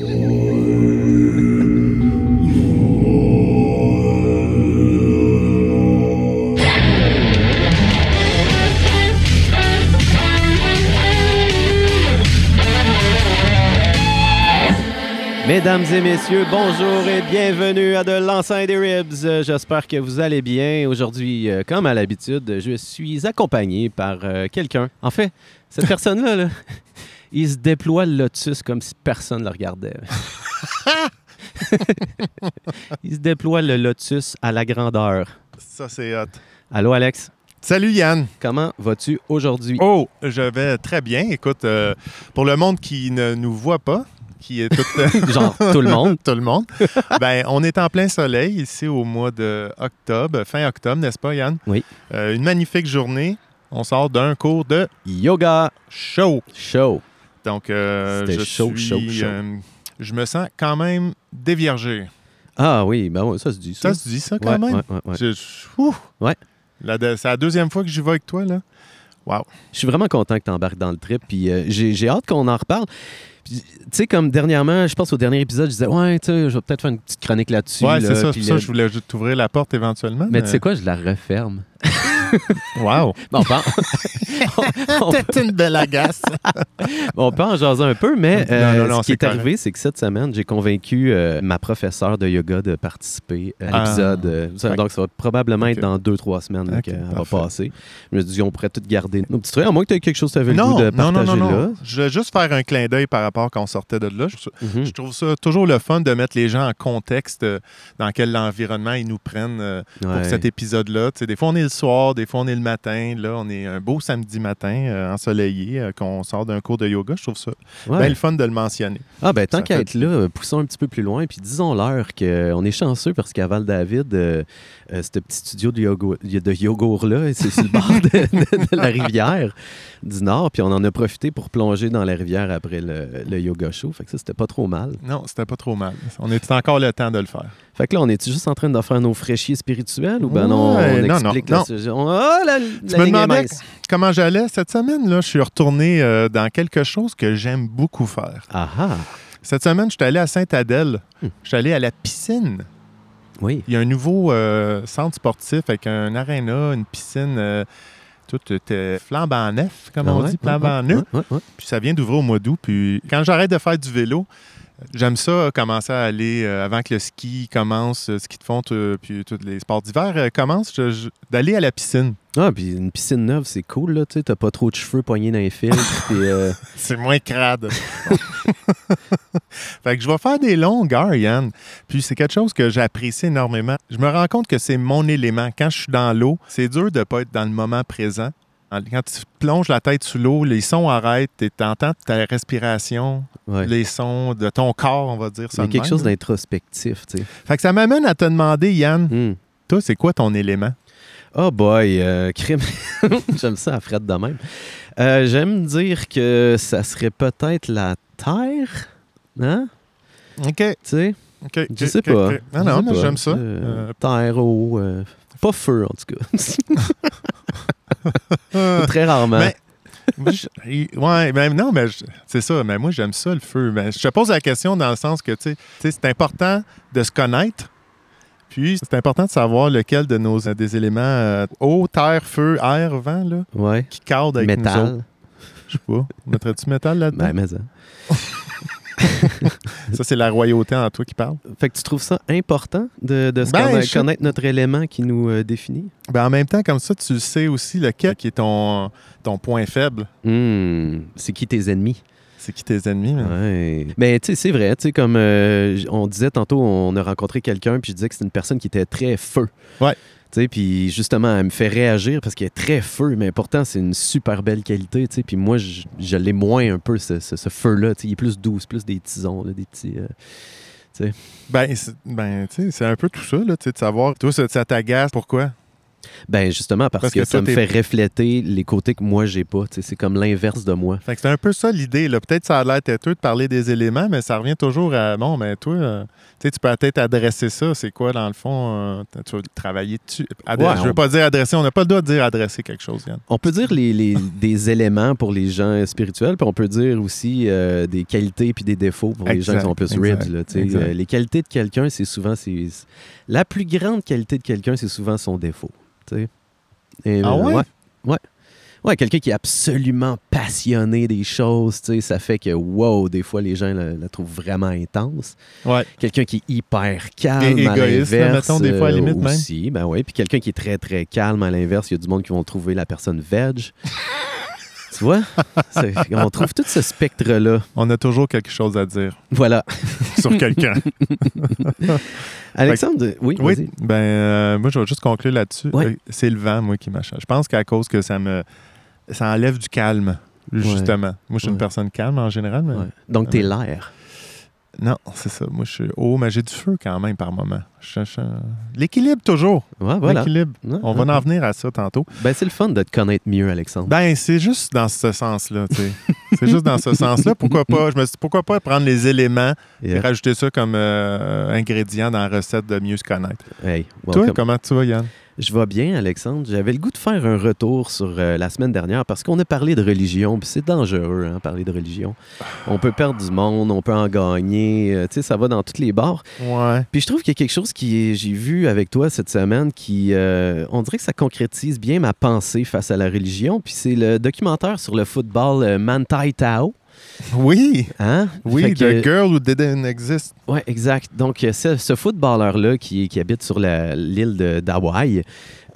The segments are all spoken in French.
Mesdames et messieurs, bonjour et bienvenue à de l'enceinte des Ribs. Euh, J'espère que vous allez bien. Aujourd'hui, euh, comme à l'habitude, je suis accompagné par euh, quelqu'un. En fait, cette personne-là, là, il se déploie le lotus comme si personne ne le regardait. il se déploie le lotus à la grandeur. Ça, c'est hot. Allô, Alex? Salut Yann. Comment vas-tu aujourd'hui? Oh, je vais très bien. Écoute, euh, pour le monde qui ne nous voit pas, qui est tout, Genre tout le monde? tout le monde, ben, on est en plein soleil ici au mois de octobre, fin octobre, n'est-ce pas Yann? Oui. Euh, une magnifique journée. On sort d'un cours de Yoga show. show. Donc, euh, je chaud, suis, chaud, chaud. euh, je me sens quand même déviergé. Ah oui, ben ouais, ça se dit. Ça, Ça se dit ça quand Ouais, même? ouais. Je- C'est la deuxième fois que j'y vais avec toi, là. Wow. Je suis vraiment content que tu embarques dans le trip. Puis euh, j'ai hâte qu'on en reparle. Tu sais, comme dernièrement, je pense au dernier épisode, je disais, ouais, tu sais, je vais peut-être faire une petite chronique là-dessus. Ouais, là, c'est ça. C'est ça le- je voulais juste t'ouvrir la porte éventuellement. Mais tu sais quoi, je la referme. Wow. Bon, on T'es une belle agace. on peut en jaser un peu, mais euh, Non, non, non, ce qui est correct. arrivé, c'est que cette semaine, j'ai convaincu euh, ma professeure de yoga de participer à Ah. l'épisode. euh. Donc, ça va probablement être dans deux, trois semaines là, Ok, qu'elle va passer. Je me suis dit, on pourrait tout garder nos petits trucs, à moins que tu aies quelque chose que tu avais le non, goût de non, non, partager non, là. non. Je voulais juste faire un clin d'œil par rapport quand on sortait de là. Je, Mhm. je trouve ça toujours le fun de mettre les gens en contexte dans quel environnement ils nous prennent euh, pour cet épisode-là. Tu sais, des fois, on est le soir, des fois, on est le matin. Là, on est un beau samedi matin euh, ensoleillé, euh, qu'on sort d'un cours de yoga. Je trouve ça Ouais. bien le fun de le mentionner. Ah ben tant qu'à fait être là, euh, poussons un petit peu plus loin, puis disons-leur qu'on est chanceux parce qu'à Val-David, euh, euh, ce petit studio de, yoga, de yogourt-là, c'est sur le bord de, de- de la rivière du Nord, puis on en a profité pour plonger dans la rivière après le, le yoga show, fait que ça, c'était pas trop mal. Non, c'était pas trop mal. On est encore le temps de le faire. Fait que là, on est juste en train de faire nos fraîchiers spirituels ou ben non, Ouais, on non, explique non, la sujet- on- Ah, la, la me demandais. Comment j'allais cette semaine? Là, je suis retourné euh, dans quelque chose que j'aime beaucoup faire. Ah ah, Cette semaine, je suis allé à Sainte-Adèle. Hmm. Je suis allé à la piscine. oui. Il y a un nouveau euh, centre sportif avec un aréna, une piscine. euh, tout était flambant neuf, comme Ah on ouais, dit, flambant ouais, neuf. ouais. Puis ça vient d'ouvrir au mois d'août. Puis quand j'arrête de faire du vélo, j'aime ça, commencer à aller euh, avant que le ski commence, euh, ski de fond, euh, puis tous les sports d'hiver euh, commencent, d'aller à la piscine. Ah, puis une piscine neuve, c'est cool, là, tu sais, t'as pas trop de cheveux poignés dans les fils, euh, C'est moins crade. fait que je vais faire des longues heures, Yann. Puis c'est quelque chose que j'apprécie énormément. Je me rends compte que c'est mon élément. Quand je suis dans l'eau, c'est dur de ne pas être dans le moment présent. Quand tu plonges la tête sous l'eau, les sons arrêtent, tu entends ta respiration, ouais. les sons de ton corps, on va dire ça. Il y a quelque même, chose d'introspectif, tu sais. Fait que ça m'amène à te demander, Yann, Hmm. toi, c'est quoi ton élément? Oh boy, euh, crime. J'aime ça à frette de même. Euh, J'aime dire que ça serait peut-être la terre, hein? OK. Tu sais, OK. je sais pas. Non, non, j'aime ça. Euh, terre, eau, pas feu en tout cas. Très rarement. Mais- ouais, mais non, mais c'est ça. Mais moi, j'aime ça, le feu. Mais je te pose la question dans le sens que, tu sais, c'est important de se connaître. Puis, c'est important de savoir lequel de nos euh, des éléments euh, eau, terre, feu, air, vent, là, ouais. qui cadre avec nous autres. Métal. Je sais pas. Mettrais-tu métal là-dedans? Ben, mais ça. Ça, c'est la royauté en toi qui parle. Fait que tu trouves ça important de, de se Ben, conna- je- connaître notre élément qui nous euh, définit? Ben, en même temps, comme ça, tu sais aussi lequel qui est ton, ton point faible. Hmm, C'est qui tes ennemis? C'est qui tes ennemis. mais- Ouais. Mais tu sais, c'est vrai, tu sais, comme euh, on disait tantôt, on a rencontré quelqu'un, puis je disais que c'était une personne qui était très feu. Ouais. Puis justement, elle me fait réagir parce qu'elle est très feu, mais pourtant, c'est une super belle qualité. Puis moi, je, l'ai moins un peu, ce, feu-là. Il est plus doux, plus des tisons, là, des petits... euh, Ben, c'est- ben sais, c'est un peu tout ça, là, de savoir. Toi, ça, ça t'agace. Pourquoi? Ben justement, parce, Parce que, que ça me fait refléter les côtés que moi, j'ai pas. C'est comme l'inverse de moi. Fait que c'est un peu ça l'idée. Peut-être ça a l'air têteux de parler des éléments, mais ça revient toujours à bon, mais toi, euh, tu peux peut-être adresser ça. C'est quoi, dans le fond, euh, tu vas travailler dessus? Adre- Ouais, je veux on- pas dire adresser, on n'a pas le droit de dire adresser quelque chose, Yann. On peut dire les, les- des éléments pour les gens spirituels, puis on peut dire aussi euh, des qualités puis des défauts pour les gens qui sont plus ribs. les qualités de quelqu'un, c'est souvent... La plus grande qualité de quelqu'un, c'est souvent son défaut. Et, Ah euh, ouais? ouais. Ouais. Ouais, quelqu'un qui est absolument passionné des choses, tu sais, ça fait que, wow, des fois, les gens la, la trouvent vraiment intense. Ouais. Quelqu'un qui est hyper calme, Et à égoïste, mettons, des fois, à la euh, limite, même. aussi, ben oui. Puis quelqu'un qui est très, très calme, à l'inverse, il y a du monde qui vont trouver la personne veg. tu vois? On trouve tout ce spectre-là. On a toujours quelque chose à dire Voilà. sur quelqu'un. Alexandre, oui, oui, ben, euh, moi, je vais juste conclure là-dessus. Ouais. Euh, C'est le vent, moi, qui m'achète. Je pense qu'à cause que ça me. Ça enlève du calme, justement. Moi, je suis une personne calme en général, mais. Donc, t'es l'air. Non, c'est ça. Moi, je suis haut, mais j'ai du feu quand même par moment. Je- je- L'équilibre, toujours. Ouais, voilà. L'équilibre. Ouais, On ouais. va en venir à ça tantôt. Ben, c'est le fun de te connaître mieux, Alexandre. Ben, c'est juste dans ce sens-là, tu sais. c'est juste dans ce sens-là. Pourquoi pas? Je me suis dit, pourquoi pas prendre les éléments et rajouter ça comme euh, ingrédient dans la recette de mieux se connaître. Hey, Toi, comment tu vas, Yann? Je vais bien, Alexandre. J'avais le goût de faire un retour sur euh, la semaine dernière parce qu'on a parlé de religion, puis c'est dangereux, hein, parler de religion. On peut perdre du monde, on peut en gagner, euh, tu sais, ça va dans toutes les bars. Ouais. Puis je trouve qu'il y a quelque chose qui est- j'ai vu avec toi cette semaine qui, euh, on dirait que ça concrétise bien ma pensée face à la religion. Puis c'est le documentaire sur le football Mantai Tao. Oui, Hein? oui, que- The Girl Who Didn't Exist. Oui, exact. Donc, euh, ce, ce footballeur-là qui, qui habite sur l'île d'Hawaï,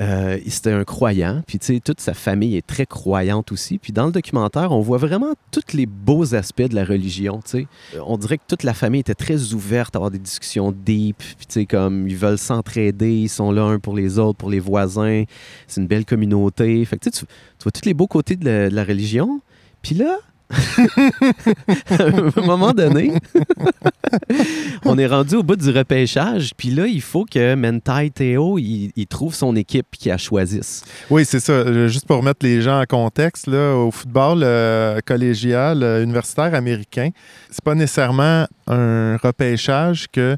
euh, c'était un croyant. Puis, tu sais, toute sa famille est très croyante aussi. Puis, dans le documentaire, on voit vraiment tous les beaux aspects de la religion, tu sais. Euh, On dirait que toute la famille était très ouverte à avoir des discussions deep. Puis, tu sais, comme ils veulent s'entraider, ils sont là un pour les autres, pour les voisins. C'est une belle communauté. Fait que, tu sais, tu, tu vois tous les beaux côtés de la, de la religion. Puis là, à un moment donné, on est rendu au bout du repêchage, puis là, il faut que Mentai Théo, il, trouve son équipe qui la choisisse. Oui, c'est ça. Euh, Juste pour mettre les gens en contexte, là, au football euh, collégial euh, universitaire américain, c'est pas nécessairement un repêchage que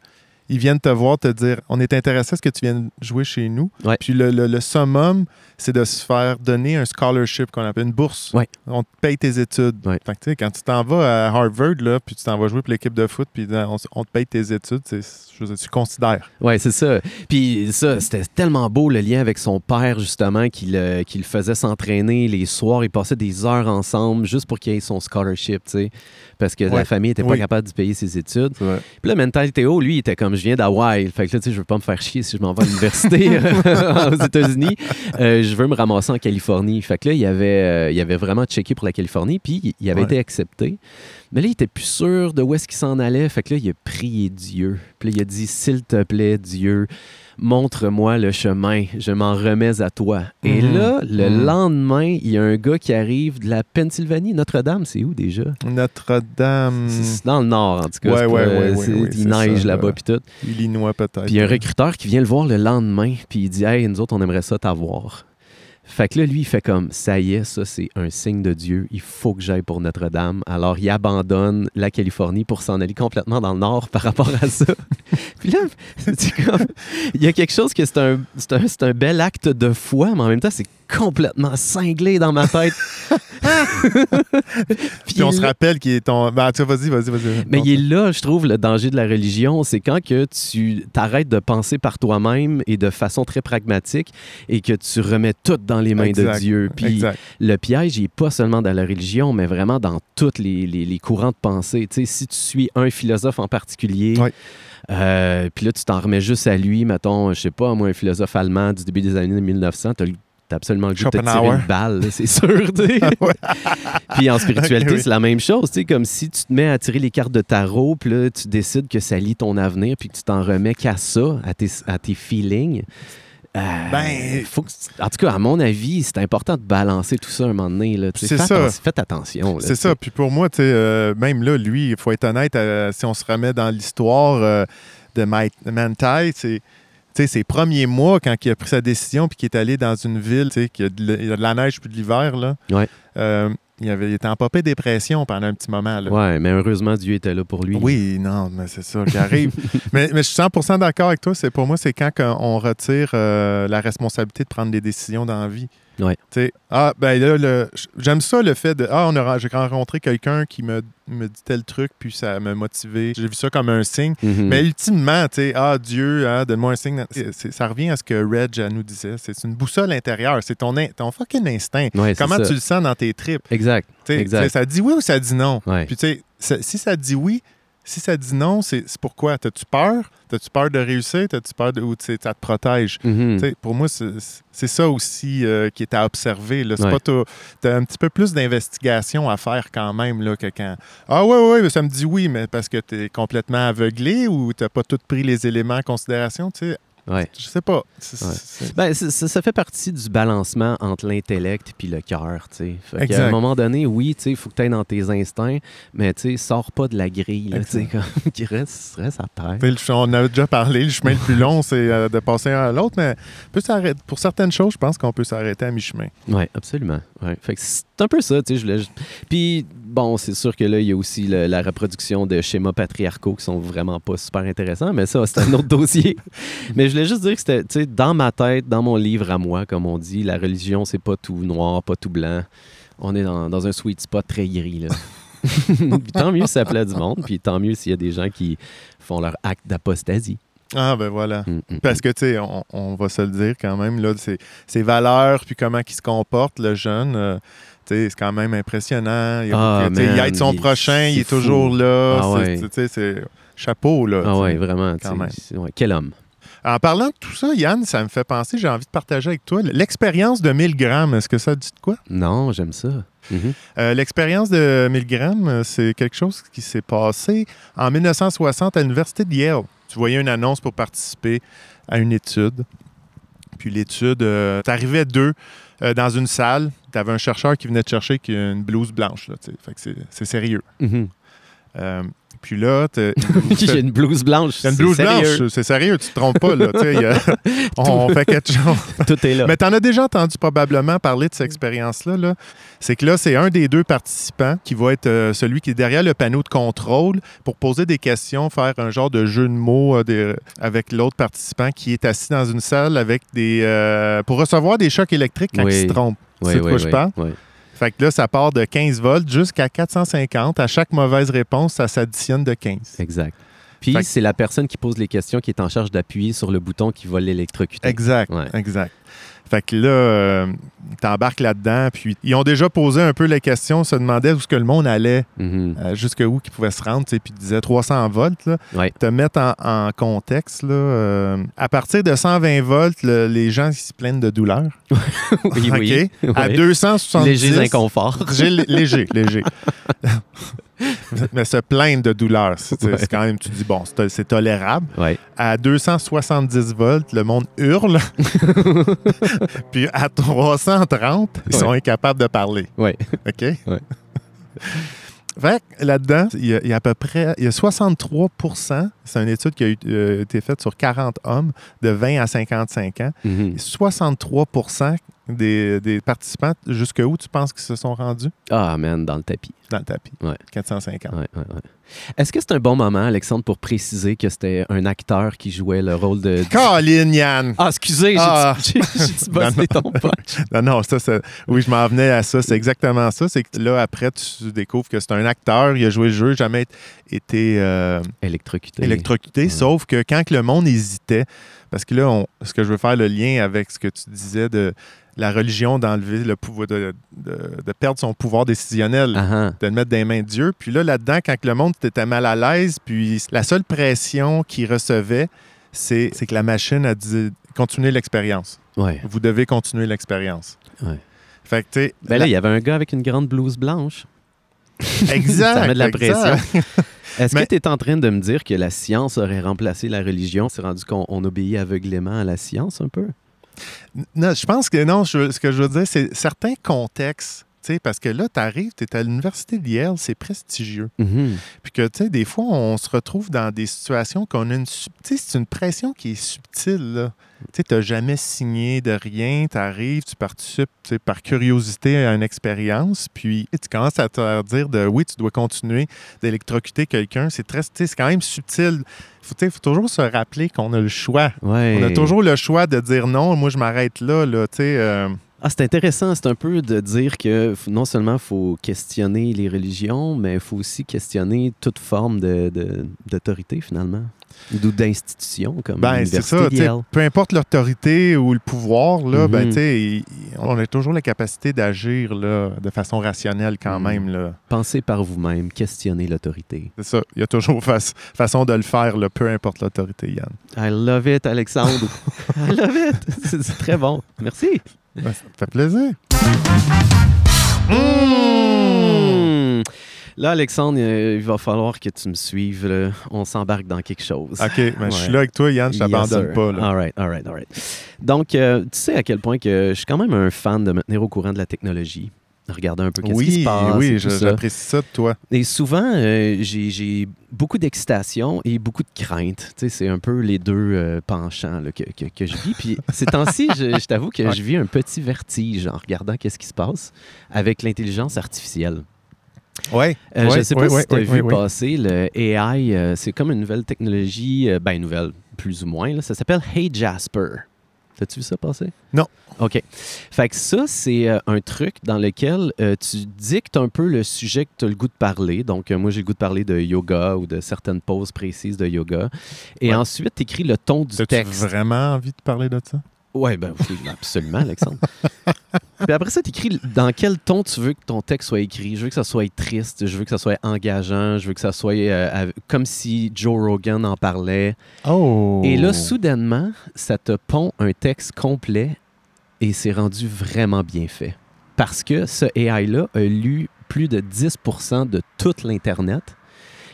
ils viennent te voir te dire on est intéressé à ce que tu viennes jouer chez nous. Ouais. Puis le, le- le summum, c'est de se faire donner un scholarship qu'on appelle une bourse. Ouais. On te paye tes études. Ouais. Fait que, tu sais, quand tu t'en vas à Harvard, là, puis tu t'en vas jouer pour l'équipe de foot, puis on, te paye tes études, c'est, je veux dire, tu considères. Ouais, c'est ça. Puis ça, c'était tellement beau le lien avec son père, justement, qui le, qui le faisait s'entraîner les soirs. Ils passaient des heures ensemble juste pour qu'il ait son scholarship, sais. Parce que la famille n'était pas Oui. capable de payer ses études. Puis là, Mental Théo, lui, il était comme je viens d'Hawaï. Fait que là, tu sais, je veux pas me faire chier si je m'en vais à l'université euh, aux États-Unis. Euh, je veux me ramasser en Californie. Fait que là, il avait, euh, il avait vraiment checké pour la Californie, puis il avait Ouais. été accepté. Mais là, il était plus sûr de où est-ce qu'il s'en allait. Fait que là, il a prié Dieu. Puis là, il a dit S'il te plaît, Dieu, montre-moi le chemin. Je m'en remets à toi. Et Mhm. là, le Mhm. lendemain, il y a un gars qui arrive de la Pennsylvanie. Notre-Dame, c'est où déjà? Notre-Dame, c'est dans le nord, en tout cas. Ouais, ouais, pas- ouais, ouais, il neige là-bas, là. puis tout. Illinois peut-être. Puis il y a un recruteur qui vient le voir le lendemain, puis il dit Hey, nous autres, on aimerait ça t'avoir. Fait que là, lui, il fait comme Ça y est, ça, c'est un signe de Dieu. Il faut que j'aille pour Notre-Dame. Alors, il abandonne la Californie pour s'en aller complètement dans le nord par rapport à ça. puis là, comme. Il y a quelque chose que c'est un, un, c'est un bel acte de foi, mais en même temps, c'est complètement cinglé dans ma tête. Puis on se rappelle qu'il est ton. Ben, tu vas-y, vas-y, vas-y. Mais il est là, je trouve, le danger de la religion. C'est quand que tu t'arrêtes de penser par toi-même et de façon très pragmatique et que tu remets tout dans les mains Exact, de Dieu. Puis Exact. le piège, il n'est pas seulement dans la religion, mais vraiment dans tous les, les- les courants de pensée. Tu sais, si tu suis un philosophe en particulier, euh, puis là, tu t'en remets juste à lui, mettons, je sais pas, moi, un philosophe allemand du début des années 1900, t'as le- t'as absolument le goût de te tirer une balle, c'est sûr. sais. Puis en spiritualité, oui. c'est la même chose. Tu sais, comme si tu te mets à tirer les cartes de tarot, puis là, tu décides que ça lie ton avenir, puis que tu t'en remets qu'à ça, à tes, à tes feelings. Euh, Ben- faut que en tout cas, à mon avis, c'est important de balancer tout ça un moment donné. Là. C'est ça. atten- Faites attention. C'est ça. Puis pour moi, tu sais, euh, même là, lui, il faut être honnête, euh, si on se remet dans l'histoire euh, de Ma- Mantai, c'est. Sais, ses premiers mois, quand il a pris sa décision puis qu'il est allé dans une ville, tu sais, a de, la- il y a de la neige puis de l'hiver, là, Ouais. euh, il, avait, il était en popée dépression pendant un petit moment. Là. Ouais, mais heureusement, Dieu était là pour lui. Oui, non, mais c'est ça qui arrive. mais, mais je suis 100% d'accord avec toi. C'est pour moi, c'est quand on retire euh, la responsabilité de prendre des décisions dans la vie. Ouais. Ah, ben là, le- j'aime ça le fait de, ah, on a, j'ai rencontré quelqu'un qui me, me dit tel truc, puis ça m'a motivé. J'ai vu ça comme un signe. Mhm. Mais ultimement, tu sais, ah, Dieu, hein, donne-moi un signe. Ça revient à ce que Reg nous disait. C'est une boussole intérieure. C'est ton, in- ton fucking instinct. Ouais, Comment tu le sens dans tes tripes? Exact. Exact. Ça dit oui ou ça dit non? Ouais. Puis tu sais, si ça dit oui, si ça dit non, c'est pourquoi? T'as-tu peur? T'as-tu peur de réussir? T'as-tu peur de... ou ça te protège? Mhm. Pour moi, c'est ça aussi euh, qui est à observer. là. Ouais. pas t'as- un petit peu plus d'investigation à faire quand même là, que quand Ah ouais, ouais, ça me dit oui, mais parce que t'es complètement aveuglé ou t'as pas tout pris les éléments en considération, tu sais. Ouais. Je sais pas. Ouais. Ben, ça, ça fait partie du balancement entre l'intellect puis le cœur, Exact. un moment donné, oui, il faut que tu ailles dans tes instincts, mais sors pas de la grille, là, comme qui reste, reste à terre. Le On avait déjà parlé, le chemin le plus long, c'est euh, de passer un à l'autre, mais peut pour certaines choses, je pense qu'on peut s'arrêter à mi-chemin. Oui, absolument. Ouais. Fait que un peu ça, tu sais. je voulais- Puis, bon, c'est sûr que là, il y a aussi le- la reproduction de schémas patriarcaux qui sont vraiment pas super intéressants, mais ça, c'est un autre dossier. Mais je voulais juste dire que c'était, tu sais, dans ma tête, dans mon livre à moi, comme on dit, la religion, c'est pas tout noir, pas tout blanc. On est dans, dans un sweet spot très gris, là. Puis tant mieux si ça plaît du monde, puis tant mieux s'il y a des gens qui font leur acte d'apostasie. Ah, ben voilà. Mm, mm, Parce que, tu sais, on, on va se le dire quand même, là, ses, ses valeurs, puis comment il se comporte, le jeune, euh, c'est quand même impressionnant. Il, Ah, tu sais, il man, aide son il- prochain, il est toujours là. Ah ouais. c'est chapeau, là. Ah ouais, vraiment. quand même. ouais, quel homme. En parlant de tout ça, Yann, ça me fait penser, j'ai envie de partager avec toi l'expérience de 1000 grammes. Est-ce que ça dit de quoi? Non, j'aime ça. Mhm. Euh, L'expérience de 1000 grammes, c'est quelque chose qui s'est passé en 1960 à l'Université de Yale. Tu voyais une annonce pour participer à une étude. Puis l'étude, euh, t'arrivais deux euh, dans une salle. Tu avais un chercheur qui venait te chercher qui a une blouse blanche. Là, tu sais. fait que c'est- c'est sérieux. Mhm. Euh, puis là, t'as- J'ai une blouse blanche. une c'est blouse sérieux. blanche. C'est sérieux, tu te trompes pas. Là, il y a- on fait quelque chose. Tout est là. Mais tu en as déjà entendu probablement parler de cette expérience-là. -là, c'est que là, c'est un des deux participants qui va être euh, celui qui est derrière le panneau de contrôle pour poser des questions, faire un genre de jeu de mots euh, des- avec l'autre participant qui est assis dans une salle avec des euh, pour recevoir des chocs électriques quand Oui. il se trompe. Oui, c'est oui, quoi je oui, parle? Fait que là, ça part de 15 volts jusqu'à 450. À chaque mauvaise réponse, ça s'additionne de 15. Exact. Puis c'est la personne qui pose les questions qui est en charge d'appuyer sur le bouton qui va l'électrocuter. Exact, Ouais. exact. Fait que là, euh, t'embarques là-dedans, puis ils ont déjà posé un peu les questions, se demandaient où ce que le monde allait, Mhm. euh, jusqu'où qu'ils pouvaient se rendre, puis ils disaient 300 volts. Là. Ouais. Te mettre en, en contexte, là, euh, à partir de 120 volts, le- les gens se plaignent de douleur. Oui, oui. OK? À Ouais. 270... Léger inconfort. Léger, léger. Mais se plaindre de douleur, c'est Ouais. quand même, tu dis, bon, c'est tolérable Ouais. à 270 volts, le monde hurle. Puis à 330, ils sont incapables de parler. Ouais. OK? Ouais. Fait que là-dedans, il y, a, il y a à peu près il y a 63% c'est une étude qui a eu- euh, été faite sur 40 hommes de 20 à 55 ans. Mhm. Et 63 des, des participants, jusqu'où tu penses qu'ils se sont rendus? Ah, man, dans le tapis. Dans le tapis. Ouais. 450. Ouais, ouais, ouais. Est-ce que c'est un bon moment, Alexandre, pour préciser que c'était un acteur qui jouait le rôle de. Colin, Yann! Ah, excusez, j'ai Ah. j'ai- bossé ton punch. Non, non, ça, c'est- oui, je m'en venais à ça. C'est exactement ça. C'est que là, après, tu découvres que c'est un acteur, il a joué le jeu, jamais été euh, Électrocuté. électrocuté, sauf que quand le monde hésitait, parce que là, on- ce que je veux faire le lien avec ce que tu disais de la religion d'enlever le pouvoir, de, de- de perdre son pouvoir décisionnel. Ah, ah. de le mettre dans les mains de Dieu. Puis là, là-dedans, quand le monde était mal à l'aise, puis la seule pression qu'il recevait, c'est que la machine a dit continuez l'expérience. Ouais. Vous devez continuer l'expérience. Ouais. Fait que. Ben là, il y avait un gars avec une grande blouse blanche. exact. Ça met de la exact. pression. Est-ce Mais- que tu es en train de me dire que la science aurait remplacé la religion? C'est rendu qu'on on obéit aveuglément à la science un peu? Je pense que non. ce que je veux dire, c'est certains contextes. Sais, parce que là, tu arrives, tu es à l'université de Yale, c'est prestigieux. Mhm. Puis que, tu sais, des fois, on se retrouve dans des situations qu'on a une... c'est une pression qui est subtile. Tu sais, tu jamais signé de rien, tu arrives, tu participes par curiosité à une expérience, puis tu commences à te dire de oui, tu dois continuer d'électrocuter quelqu'un. C'est très, c'est quand même subtil. Sais, faut toujours se rappeler qu'on a le choix. Ouais. On a toujours le choix de dire non, moi je m'arrête là, là, tu sais. euh, Ah, c'est intéressant. C'est un peu de dire que non seulement faut questionner les religions, mais il faut aussi questionner toute forme de- de- d'autorité, finalement. Ou d'institution, comme Ben, c'est ça. Peu importe l'autorité ou le pouvoir, là, ben, Mhm. tu sais, il- on a toujours la capacité d'agir là, de façon rationnelle quand Mhm. même. Là. Pensez par vous-même, questionnez l'autorité. C'est ça. Il y a toujours fa- façon de le faire, là, peu importe l'autorité, Yann. I love it, Alexandre. I love it. C'est c'est très bon. Merci. Ben, ça me fait plaisir. Mmh. Là, Alexandre, il va falloir que tu me suives. là. On s'embarque dans quelque chose. OK, ben, je suis là avec toi, Yann, je Yes, t'abandonne sir. pas. Là. All right, all right, all right. Donc, euh, tu sais à quel point que je suis quand même un fan de me tenir au courant de la technologie. Regarder un peu qu'est-ce oui, qui se passe. oui, je- ça. j'apprécie ça de toi. Et souvent, euh, j'ai j'ai beaucoup d'excitation et beaucoup de crainte. Tu sais, c'est un peu les deux euh, penchants là, que, que- que je vis. Puis ces temps-ci, je, je t'avoue que Ouais. je vis un petit vertige en regardant qu'est-ce qui se passe avec l'intelligence artificielle. Oui. Euh, je ne sais pas si tu as vu passer le AI. euh, c'est comme une nouvelle technologie, euh, ben nouvelle, plus ou moins. là. ça s'appelle Hey Jasper. T'as-tu vu ça passer? Non. OK. Fait que ça, c'est euh, un truc dans lequel euh, tu dictes un peu le sujet que tu as le goût de parler. Donc, moi, j'ai le goût de parler de yoga ou de certaines poses précises de yoga. Et Ouais. ensuite, tu écris le ton du As-tu texte. vraiment envie de parler de ça? Oui, ben oui, absolument, Alexandre. Puis après ça, tu écris dans quel ton tu veux que ton texte soit écrit? Je veux que ça soit triste, je veux que ça soit engageant, je veux que ça soit euh, comme si Joe Rogan en parlait. Oh! Et là, soudainement, ça te pond un texte complet et c'est rendu vraiment bien fait. Parce que ce AI-là a lu plus de 10% de toute l'Internet.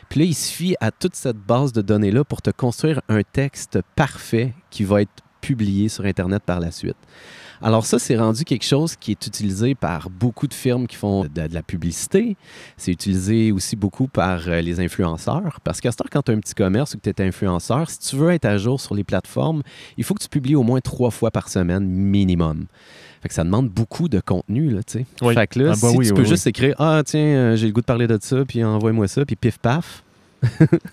Puis là, il suffit à toute cette base de données-là pour te construire un texte parfait qui va être publié sur Internet par la suite. Alors ça, c'est rendu quelque chose qui est utilisé par beaucoup de firmes qui font de, de la publicité. C'est utilisé aussi beaucoup par euh, les influenceurs. Parce qu'à ce temps, quand tu as un petit commerce ou que tu es influenceur, si tu veux être à jour sur les plateformes, il faut que tu publies au moins trois fois par semaine minimum. Fait que ça demande beaucoup de contenu, là, tu sais. Oui. Fait que là, Ah bah si oui, tu peux oui. juste écrire « Ah, tiens, euh, j'ai le goût de parler de ça, puis envoie-moi ça, puis pif paf.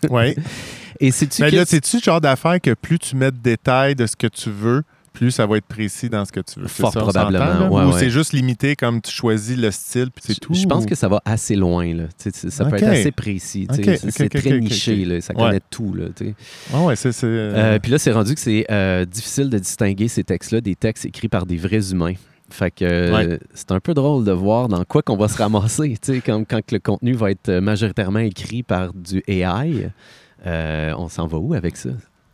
Oui. » Et c'est-tu Mais que- là, c'est-tu genre d'affaire que plus tu mets de détails de ce que tu veux, plus ça va être précis dans ce que tu veux? C'est Fort ça, probablement, ouais, Ou ouais. c'est juste limité comme tu choisis le style, puis c'est tout? Je pense ou- que ça va assez loin. Là. Tu Ça peut être assez précis. tu C'est ok, c'est ok, très niché. Là. Ça Ouais. connaît tout. Là, tu c'est... c'est, euh, Euh, Puis là, c'est rendu que c'est euh, difficile de distinguer ces textes-là des textes écrits par des vrais humains. Fait que euh, Ouais. c'est un peu drôle de voir dans quoi qu'on va se ramasser. tu sais, Comme quand le contenu va être majoritairement écrit par du AI. Euh, on s'en va où avec ça?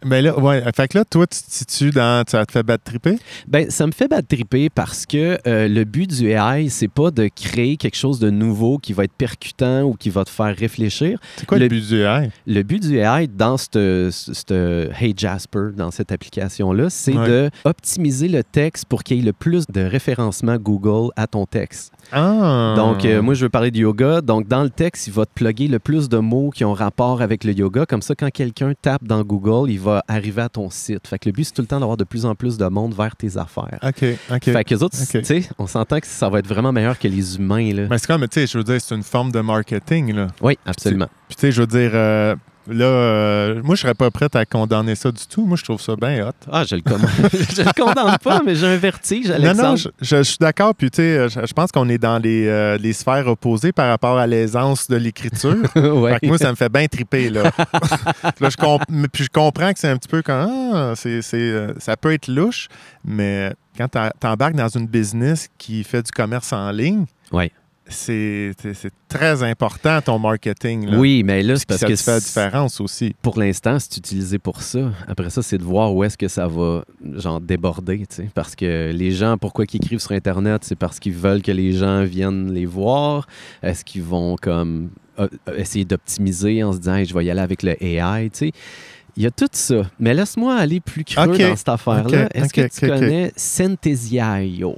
Mais là, ouais. Fait que là, toi, tu te situes dans... Ça te fait battre triper? Ben, ça me fait bad tripper parce que euh, le but du AI, c'est pas de créer quelque chose de nouveau qui va être percutant ou qui va te faire réfléchir. C'est quoi le, Le- but du AI? Le but du AI dans cette Hey Jasper, dans cette application-là, c'est Ouais. de optimiser le texte pour qu'il y ait le plus de référencement Google à ton texte. Ah! Donc, euh, moi, je veux parler de yoga. Donc, dans le texte, il va te plugger le plus de mots qui ont rapport avec le yoga. Comme ça, quand quelqu'un tape dans Google, il va arriver à ton site. Fait que le but, c'est tout le temps d'avoir de plus en plus de monde vers tes affaires. OK, OK. Fait que les autres, tu sais, on s'entend que ça va être vraiment meilleur que les humains, là. Mais c'est comme, tu sais, je veux dire, c'est une forme de marketing, là. Oui, absolument. Puis, tu sais, je veux dire, euh, là, euh, moi, je serais pas prête à condamner ça du tout. Moi, je trouve ça bien hot. Ah, je le, commande. je le condamne pas, mais j'ai un vertige, Non, Alexandre. non, je, je- je suis d'accord. Puis, tu sais, je, je pense qu'on est dans les, euh, les sphères opposées par rapport à l'aisance de l'écriture. Ouais. Fait que moi, ça me fait bien triper, là. Puis là, je comp- mais puis je comprends que c'est un petit peu comme, ah, c'est, c'est, euh, ça peut être louche, mais quand tu embarques dans une business qui fait du commerce en ligne, Ouais. C'est, très important, ton marketing. Là. Oui, mais là, c'est parce ça que te fait la différence aussi. pour l'instant, c'est utilisé pour ça. Après ça, c'est de voir où est-ce que ça va, genre, déborder, tu sais. Parce que les gens, pourquoi ils écrivent sur Internet, c'est parce qu'ils veulent que les gens viennent les voir. Est-ce qu'ils vont, comme, euh, euh, essayer d'optimiser en se disant, Hey, je vais y aller avec le AI, tu sais? Il y a tout ça. Mais laisse-moi aller plus creux dans cette affaire-là. Est-ce que tu connais Synthesiaio?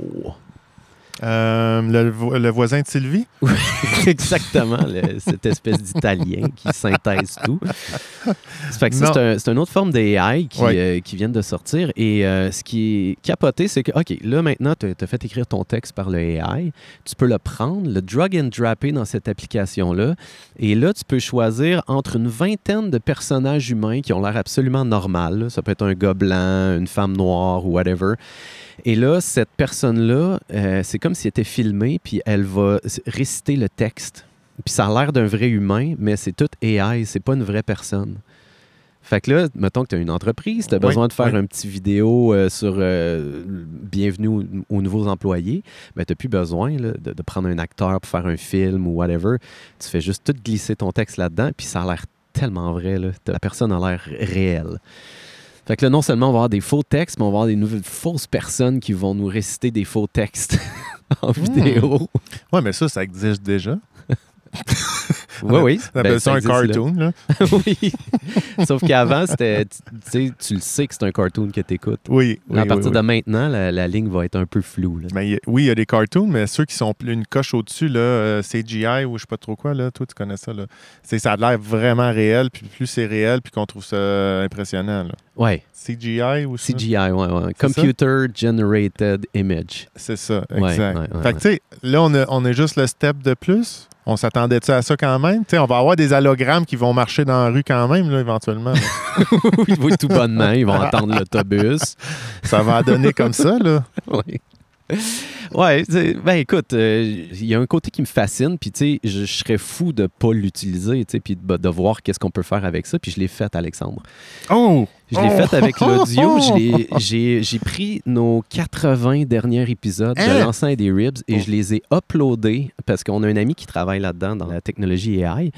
Euh, le, le voisin de Sylvie? Exactement, le- cette espèce d'italien qui synthèse tout. C'est un- une autre forme d'AI qui, Ouais. euh, qui viennent de sortir. Et euh, ce qui est capoté, c'est que, OK, là maintenant, tu as fait écrire ton texte par le AI. Tu peux le prendre, le drag and dropper dans cette application-là. Et là, tu peux choisir entre une vingtaine de personnages humains qui ont l'air absolument normal. là. Ça peut être un gars blanc, une femme noire ou whatever. Et là, cette personne-là, euh, c'est comme si elle était filmée, puis elle va réciter le texte. Puis ça a l'air d'un vrai humain, mais c'est tout AI, c'est pas une vraie personne. Fait que là, mettons que tu as une entreprise, tu as Oui, besoin de faire oui. un petit vidéo euh, sur euh, Bienvenue aux, aux nouveaux employés, ben, tu n'as plus besoin là, de, de prendre un acteur pour faire un film ou whatever. Tu fais juste tout glisser ton texte là-dedans, puis ça a l'air tellement vrai. Là. La personne a l'air réelle. Fait que là, non seulement on va avoir des faux textes, mais on va avoir des nouvelles fausses personnes qui vont nous réciter des faux textes en vidéo. Oui, mais ça, ça existe déjà. Oui, oui. On Ben, appelle ça un existe, cartoon, là. oui. Sauf qu'avant, c'était, tu tu sais, tu le sais que c'est un cartoon que tu écoutes. Oui, oui, à partir oui, de oui. maintenant, la, la ligne va être un peu floue. là. Y a- oui, il y a des cartoons, mais ceux qui sont une coche au-dessus, là, euh, CGI ou je sais pas trop quoi, là, toi, tu connais ça. Là. C'est, ça a l'air vraiment réel, puis plus c'est réel, puis qu'on trouve ça impressionnant. Là. Ouais, CGI ou ça? CGI, ouais, ouais. Ça? Computer Generated Image. C'est ça, exact. ouais, ouais, fait que, tu sais, là, on a, on a juste le step de plus. On s'attendait-tu à ça quand même? On va avoir des allogrammes qui vont marcher dans la rue quand même, là, éventuellement. Ils vont tout bonnement, ils vont attendre l'autobus. ça va donner comme ça, là. Oui. Ouais, ben écoute, euh, il y a un côté qui me fascine, puis tu sais, je, je serais fou de pas l'utiliser, tu sais, puis de, de voir qu'est-ce qu'on peut faire avec ça, puis je l'ai fait, Alexandre. Oh! Je l'ai Oh! fait avec l'audio, je l'ai- j'ai pris nos 80 derniers épisodes de Hein? l'enceinte des Ribs et Oh. je les ai uploadés parce qu'on a un ami qui travaille là-dedans dans la technologie AI.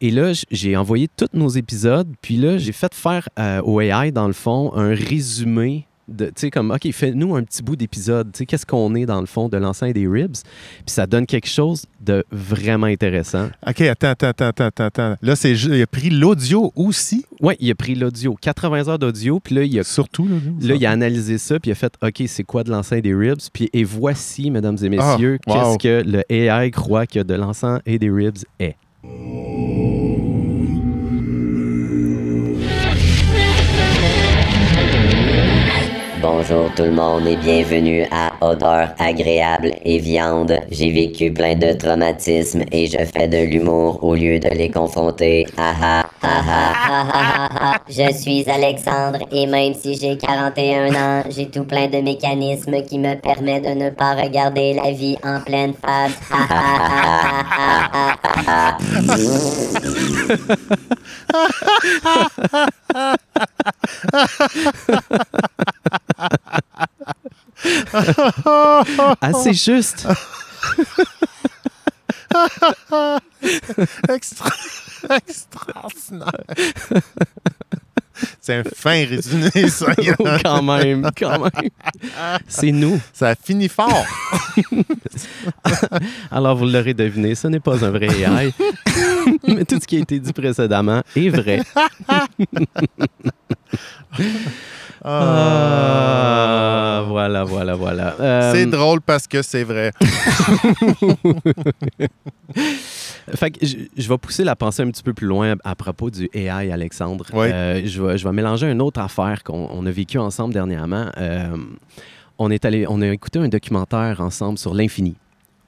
Et là, j'ai envoyé tous nos épisodes, puis là, j'ai fait faire euh, au AI, dans le fond, un résumé tu sais, comme, OK, fais-nous un petit bout d'épisode, tu sais, qu'est-ce qu'on est dans le fond de l'enceinte des Ribs, puis ça donne quelque chose de vraiment intéressant. OK, attends, attends, attends, attends, attends. Là, c'est, il a pris l'audio aussi, Oui, il a pris l'audio, 80 heures d'audio, puis là, il a surtout l'audio. Là, il a analysé ça, puis il a fait OK, c'est quoi de l'encens et des ribs? Puis, et voici, mesdames et messieurs, Ah, wow. qu'est-ce que le AI croit que de l'encens et des ribs est. Bonjour tout le monde et bienvenue à Odeur agréable et viande. J'ai vécu plein de traumatismes et je fais de l'humour au lieu de les confronter. Ah ah ah ah ah ah ah. Je suis Alexandre et même si j'ai 41 ans, j'ai tout plein de mécanismes qui me permettent de ne pas regarder la vie en pleine face. Assez juste. Extra... Extraordinaire. c'est un fin résumé, ça. quand même, quand même. C'est nous. ça finit fort. Alors, vous l'aurez deviné, ce n'est pas un vrai AI. Mais tout ce qui a été dit précédemment est vrai. Ah, voilà, voilà, voilà. Euh, C'est drôle parce que c'est vrai. Fait que je, je vais pousser la pensée un petit peu plus loin à, propos du AI, Alexandre. Oui. Euh, je, vais, je vais mélanger une autre affaire qu'on on a vécue ensemble dernièrement. Euh, on, est allé, on a écouté un documentaire ensemble sur l'infini.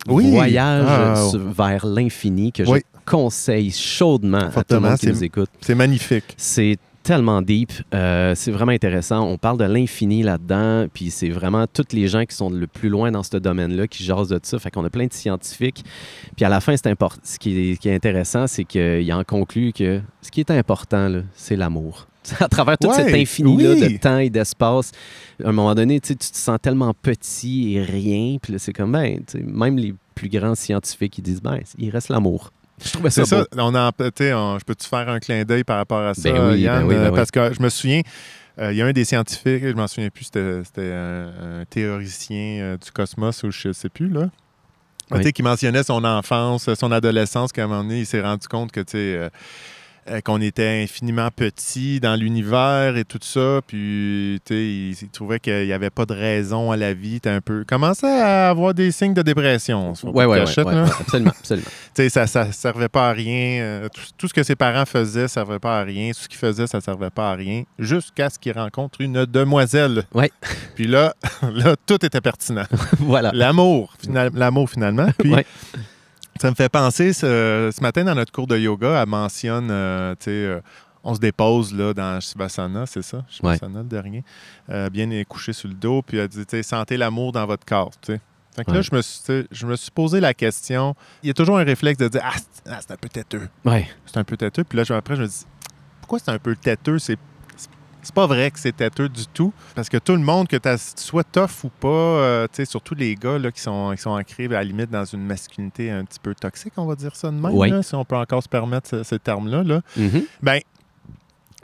Oui. Voyage Ah. sur- vers l'infini que Oui. je conseille chaudement à tout le monde qui nous écoute. C'est magnifique. C'est tellement deep, euh, c'est vraiment intéressant. On parle de l'infini là-dedans, puis c'est vraiment tous les gens qui sont le plus loin dans ce domaine-là qui jasent de ça. Fait qu'on a plein de scientifiques. Puis à la fin, c'est import- ce qui est, qui est intéressant, c'est qu'il en conclut que ce qui est important, c'est l'amour. À travers tout Ouais, cet infini-là oui. de temps et d'espace, à un moment donné, tu te sens tellement petit et rien. Puis c'est comme, ben, même les plus grands scientifiques, ils disent, ben, il reste l'amour. Je trouvais ça, C'est ça. On on- je peux-tu faire un clin d'œil par rapport à ça, Ben oui, Yann? ben oui, ben Euh, oui. Parce que je me souviens, euh, il y a un des scientifiques, je m'en souviens plus, c'était un, un théoricien euh, du cosmos ou je sais plus, là. Qui mentionnait son enfance, son adolescence, qu'à un moment donné, il s'est rendu compte que, tu sais, euh, euh, qu'on était infiniment petit dans l'univers et tout ça. Puis, tu sais, il, trouvait qu'il n'y avait pas de raison à la vie. Un peu. commençait à avoir des signes de dépression. ouais, là. ouais, absolument, absolument. Tu sais, ça, ça servait pas à rien. Euh, tout, tout ce que ses parents faisaient, ça servait pas à rien. Tout ce qu'ils faisaient, ça servait pas à rien. Jusqu'à ce qu'il rencontre une demoiselle. Ouais. Puis là, là, tout était pertinent. voilà. L'amour, final- l'amour finalement. Puis Ouais. Ça me fait penser, ce, ce matin dans notre cours de yoga, elle mentionne, euh, tu sais, euh, on se dépose là, dans Shivasana, c'est ça? Shivasana, le dernier. Euh, bien couché sur le dos, puis elle dit, tu sais, sentez l'amour dans votre corps, tu sais. Fait que là, je me, suis, je me suis posé la question. Il y a toujours un réflexe de dire Ah, c'est ah, un peu têteux. Ouais. C'est un peu têteux. Puis là, après, je me dis Pourquoi c'est un peu têteux? C'est c'est pas vrai que c'est têteux du tout. Parce que tout le monde, que tu sois tough ou pas, euh, tu sais, surtout les gars là, qui, sont, qui sont ancrés à la limite dans une masculinité un petit peu toxique, on va dire ça de même, Oui. là, si on peut encore se permettre ce- ces termes-là. Là. Mhm. Ben,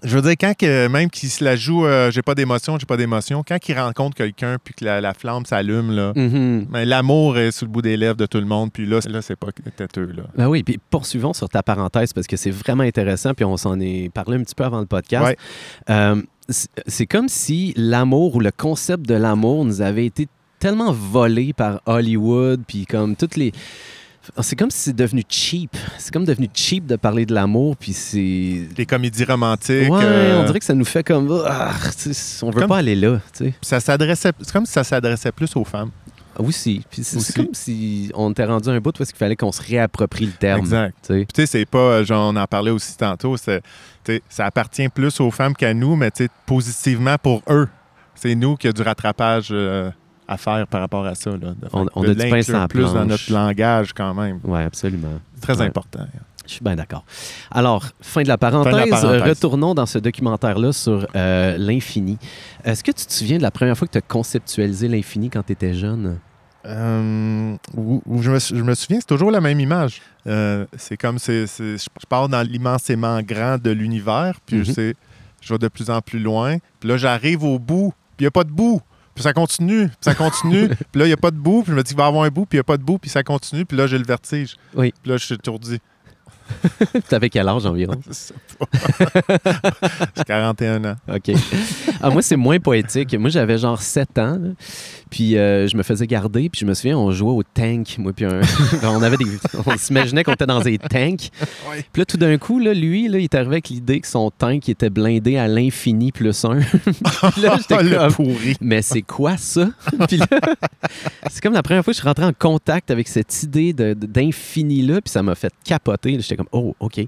je veux dire, quand que, même qu'il se la joue, euh, j'ai pas d'émotion, j'ai pas d'émotion, quand il rencontre quelqu'un puis que la, la flamme s'allume, là, Mhm. ben, l'amour est sous le bout des lèvres de tout le monde, puis là, là c'est pas têteux. Là. Ben oui, puis poursuivons sur ta parenthèse parce que c'est vraiment intéressant, puis on s'en est parlé un petit peu avant le podcast. Ouais. Euh, c'est comme si l'amour ou le concept de l'amour nous avait été tellement volé par Hollywood, puis comme toutes les... C'est comme si c'est devenu cheap. C'est comme devenu cheap de parler de l'amour, puis c'est... Les comédies romantiques. Ouais, euh, on dirait que ça nous fait comme... Ah, on veut Comme- pas aller là, tu sais. ça s'adressait, c'est comme si ça s'adressait plus aux femmes. Aussi. Puis c'est comme si on était rendu à un bout où est-ce qu'il fallait qu'on se réapproprie le terme. Exact. tu sais. Puis, tu sais, c'est pas, euh, genre, on en parlait aussi tantôt, ça appartient plus aux femmes qu'à nous, mais tu sais, positivement pour eux. C'est nous qui a du rattrapage euh, à faire par rapport à ça. Là, de, On- on de a du pain plus dans notre langage quand même. Ouais, absolument. C'est très Ouais. important. Je suis bien d'accord. Alors, fin de la parenthèse. Fin de la parenthèse. Retournons dans ce documentaire-là sur euh, l'infini. Est-ce que tu te souviens de la première fois que tu as conceptualisé l'infini quand tu étais jeune? Euh, où- où je, me, sou- je me souviens, c'est toujours la même image. Euh, c'est comme, c'est, c'est- je pars dans l'immensément grand de l'univers, puis Mhm. je sais, je vais de plus en plus loin. Puis là, j'arrive au bout, puis il n'y a pas de bout. Puis ça continue, puis ça continue. puis là, il n'y a pas de bout, puis je me dis qu'il va y avoir un bout, puis il n'y a pas de bout, puis ça continue. Puis là, j'ai le vertige. Oui. Puis là, je suis étourdi. tu avais quel âge environ? Je sais pas. J'ai 41 ans. OK. Ah, moi, c'est moins poétique. Moi, j'avais genre 7 ans. là. Puis euh, je me faisais garder. Puis je me souviens, on jouait au tank. Moi, puis un- on avait des... On s'imaginait qu'on était dans des tanks. Puis là, tout d'un coup, là, lui, là, il est arrivé avec l'idée que son tank était blindé à l'infini plus un. Puis là, j'étais le comme... pourri. Mais c'est quoi ça? Puis là, c'est comme la première fois que je suis rentré en contact avec cette idée d'infini-là, puis ça m'a fait capoter. J'étais comme, oh, OK.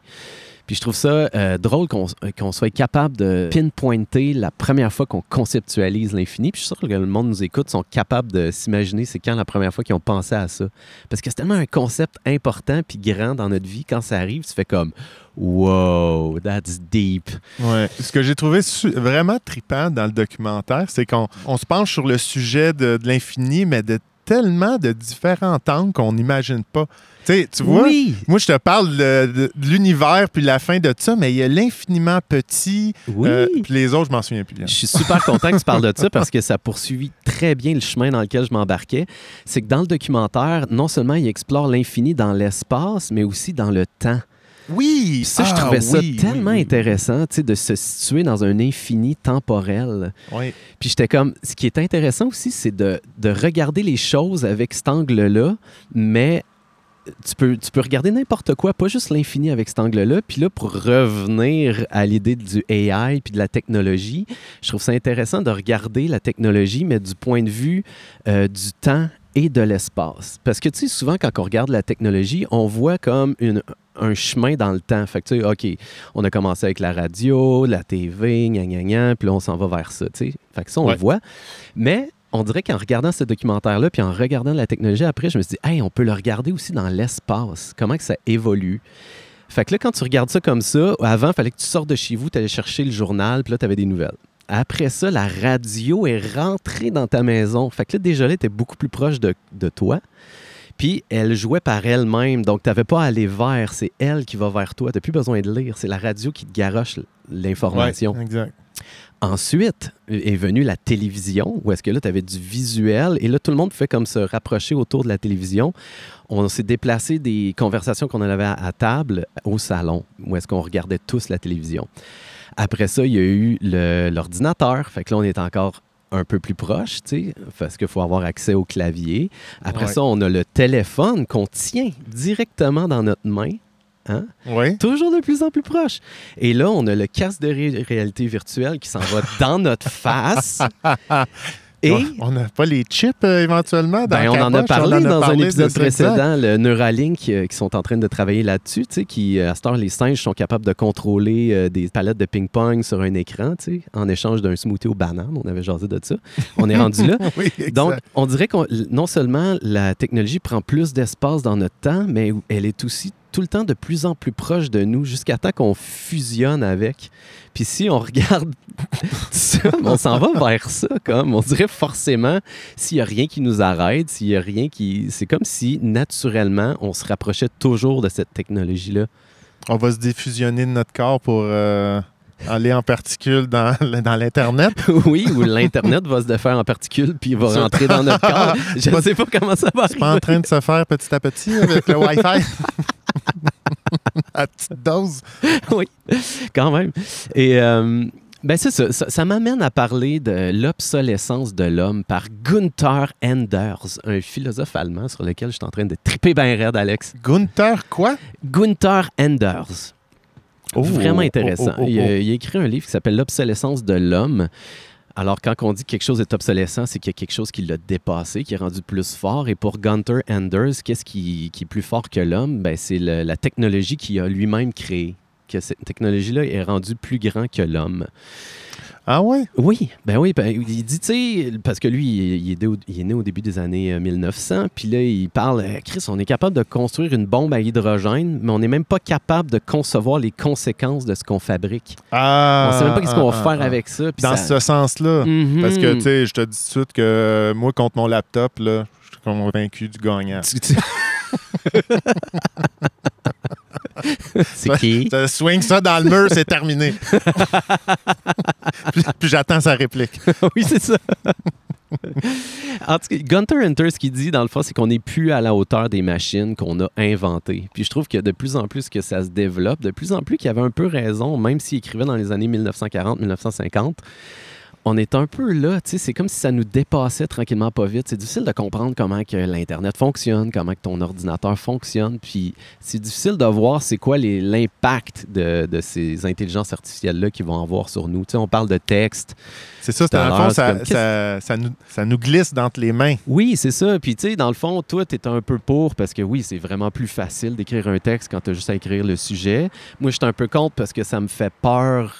Puis je trouve ça euh, drôle qu'on qu'on soit capable de pinpointer la première fois qu'on conceptualise l'infini. Puis je suis sûr que le monde nous écoute, sont capables de s'imaginer c'est quand la première fois qu'ils ont pensé à ça. Parce que c'est tellement un concept important puis grand dans notre vie. Quand ça arrive, tu fais comme, wow, that's deep. Ouais. Ce que j'ai trouvé vraiment trippant dans le documentaire, c'est qu'on on se penche sur le sujet de, de l'infini, mais de tellement de différents angles qu'on n'imagine pas. Tu vois, oui, moi, je te parle de, de- de l'univers puis la fin de ça, mais il y a l'infiniment petit. oui. euh, puis les autres, je m'en souviens plus bien. Je suis super content que tu parles de ça parce que ça poursuit très bien le chemin dans lequel je m'embarquais. C'est que dans le documentaire, non seulement il explore l'infini dans l'espace, mais aussi dans le temps. Oui! Ça, je Ah, trouvais ça oui, tellement oui, oui. intéressant, tu sais, de se situer dans un infini temporel. Oui. Puis j'étais comme, ce qui est intéressant aussi, c'est de, de regarder les choses avec cet angle-là, mais tu peux, tu peux regarder n'importe quoi, pas juste l'infini avec cet angle-là. Puis là, pour revenir à l'idée du AI puis de la technologie, je trouve ça intéressant de regarder la technologie, mais du point de vue euh, du temps et de l'espace. Parce que, tu sais, souvent, quand on regarde la technologie, on voit comme une, un chemin dans le temps. Fait que, tu sais, OK, on a commencé avec la radio, la TV, gna gna gna, puis là, on s'en va vers ça, tu sais. Fait que ça, on Ouais. le voit. Mais on dirait qu'en regardant ce documentaire-là, puis en regardant la technologie après, je me suis dit, hey, on peut le regarder aussi dans l'espace. Comment que ça évolue? Fait que là, quand tu regardes ça comme ça, avant, il fallait que tu sortes de chez vous, tu allais chercher le journal, puis là, tu avais des nouvelles. Après ça, la radio est rentrée dans ta maison. Fait que là, déjà, là, tu beaucoup plus proche de, de toi. Puis elle jouait par elle-même. Donc, tu n'avais pas à aller vers. C'est elle qui va vers toi. Tu n'as plus besoin de lire. C'est la radio qui te garoche l'information. Ouais, exact. Ensuite est venue la télévision, où est-ce que là, tu avais du visuel, et là, tout le monde pouvait comme se rapprocher autour de la télévision. On s'est déplacé des conversations qu'on avait à, à table au salon, où est-ce qu'on regardait tous la télévision. Après ça, il y a eu l'ordinateur. Fait que là, on est encore un peu plus proche, tu sais, parce qu'il faut avoir accès au clavier. Après Ouais. ça, on a le téléphone qu'on tient directement dans notre main. Hein? Toujours de plus en plus proche. Et là, on a le casque de ré- réalité virtuelle qui s'en va dans notre face. Et On n'a pas les chips euh, éventuellement dans ben, on en a parlé en a dans parlé un de épisode ça, précédent, le Neuralink, euh, qui sont en train de travailler là-dessus, tu sais, qui, euh, à cette heure, les singes sont capables de contrôler euh, des palettes de ping-pong sur un écran, tu sais, en échange d'un smoothie aux bananes. On avait jasé de ça. On est rendu là. Oui. Donc, on dirait que non seulement la technologie prend plus d'espace dans notre temps, mais elle est aussi tout le temps de plus en plus proche de nous jusqu'à temps qu'on fusionne avec. Puis si on regarde ça, on s'en va vers ça, comme on dirait forcément, s'il n'y a rien qui nous arrête, s'il n'y a rien qui... C'est comme si, naturellement, on se rapprochait toujours de cette technologie-là. On va se diffusionner de notre corps pour euh, aller en particules dans, dans l'Internet. oui, ou l'Internet va se défaire en particules, puis il va rentrer dans notre corps. Je ne sais pas comment ça va C'est pas en train de se faire petit à petit avec le Wi-Fi. à petite dose. oui, quand même. Et euh, ben c'est ça, ça, ça m'amène à parler de l'obsolescence de l'homme par Gunther Anders, un philosophe allemand sur lequel je suis en train de triper bien raide, Alex. Gunther, quoi? Gunther Anders. Oh, Vraiment oh, intéressant. oh, il a écrit un livre qui s'appelle L'obsolescence de l'homme. Alors, quand on dit que quelque chose est obsolescent, c'est qu'il y a quelque chose qui l'a dépassé, qui est rendu plus fort. Et pour Gunther Anders, qu'est-ce qui, est plus fort que l'homme? Ben, c'est la technologie qu'il a lui-même créée. Que cette technologie-là est rendue plus grand que l'homme. Ah ouais? Oui, ben oui, ben, il dit, tu sais, parce que lui, il, est né au, il est né au début des années euh, 1900, puis là, il parle, euh, Chris, on est capable de construire une bombe à hydrogène, mais on n'est même pas capable de concevoir les conséquences de ce qu'on fabrique. Ah, on sait même pas ce qu'on va ah, faire ah. avec ça. Dans ça- ce sens-là. Mhm. Parce que, tu sais, je te dis tout de suite que euh, moi, contre mon laptop, là, je suis convaincu du gagnant. C'est qui? Ça swing ça dans le mur, c'est terminé. puis puis j'attends sa réplique. oui, c'est ça. en tout cas, Gunther Hunter, ce qu'il dit, dans le fond, c'est qu'on n'est plus à la hauteur des machines qu'on a inventées. Puis je trouve que de plus en plus que ça se développe, de plus en plus qu'il avait un peu raison, même s'il écrivait dans les années 1940-1950. On est un peu là, tu sais, c'est comme si ça nous dépassait tranquillement pas vite. C'est difficile de comprendre comment que l'Internet fonctionne, comment que ton ordinateur fonctionne, puis c'est difficile de voir c'est quoi l'impact de, de ces intelligences artificielles-là qui vont avoir sur nous. Tu sais, on parle de texte, C'est ça, c'est dans le fond, ça, comme, ça, ça nous, ça nous glisse d'entre les mains. Oui, c'est ça. Puis, tu sais, dans le fond, toi, tu es un peu pour parce que oui, c'est vraiment plus facile d'écrire un texte quand tu as juste à écrire le sujet. Moi, je suis un peu contre parce que ça me fait peur.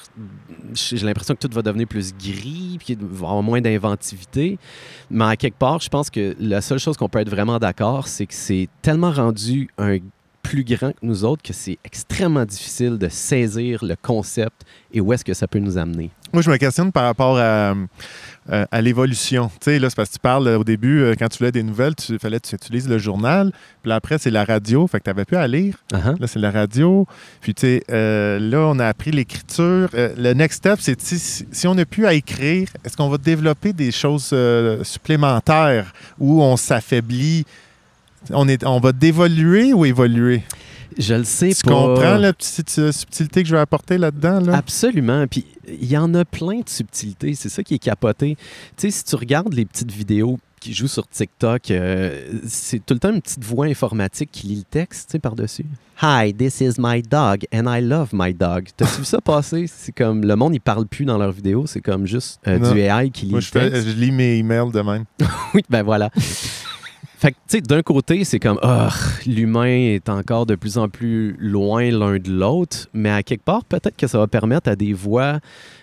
J'ai l'impression que tout va devenir plus gris, puis qu'il va y avoir moins d'inventivité. Mais à quelque part, je pense que la seule chose qu'on peut être vraiment d'accord, c'est que c'est tellement rendu un plus grand que nous autres que c'est extrêmement difficile de saisir le concept et où est-ce que ça peut nous amener. Moi, je me questionne par rapport à, euh, à l'évolution. Tu sais, là, c'est parce que tu parles euh, au début, euh, quand tu voulais des nouvelles, il fallait que tu utilises le journal. Puis là, après, c'est la radio. Fait que tu n'avais plus à lire. Uh-huh. Là, c'est la radio. Puis, tu sais, euh, là, on a appris l'écriture. Euh, le next step, c'est tu si, si on n'a plus à écrire, est-ce qu'on va développer des choses euh, supplémentaires où on s'affaiblit? On, est, on va dévoluer ou évoluer? Je le sais Tu pas. comprends la petite subtilité que je vais apporter là-dedans? Là? Absolument. Puis il y en a plein de subtilités. C'est ça qui est capoté. Tu sais, si tu regardes les petites vidéos qui jouent sur TikTok, euh, c'est tout le temps une petite voix informatique qui lit le texte tu sais, par-dessus. Hi, this is my dog and I love my dog. T'as-tu vu ça passer? C'est comme le monde, il parle plus dans leurs vidéos. C'est comme juste euh, du AI qui lit Moi, le je, fais- texte. je lis mes emails de même. Oui, ben voilà. Fait que, tu sais, d'un côté, c'est comme, l'humain est encore de plus en plus loin l'un de l'autre, mais à quelque part, peut-être que ça va permettre à des voix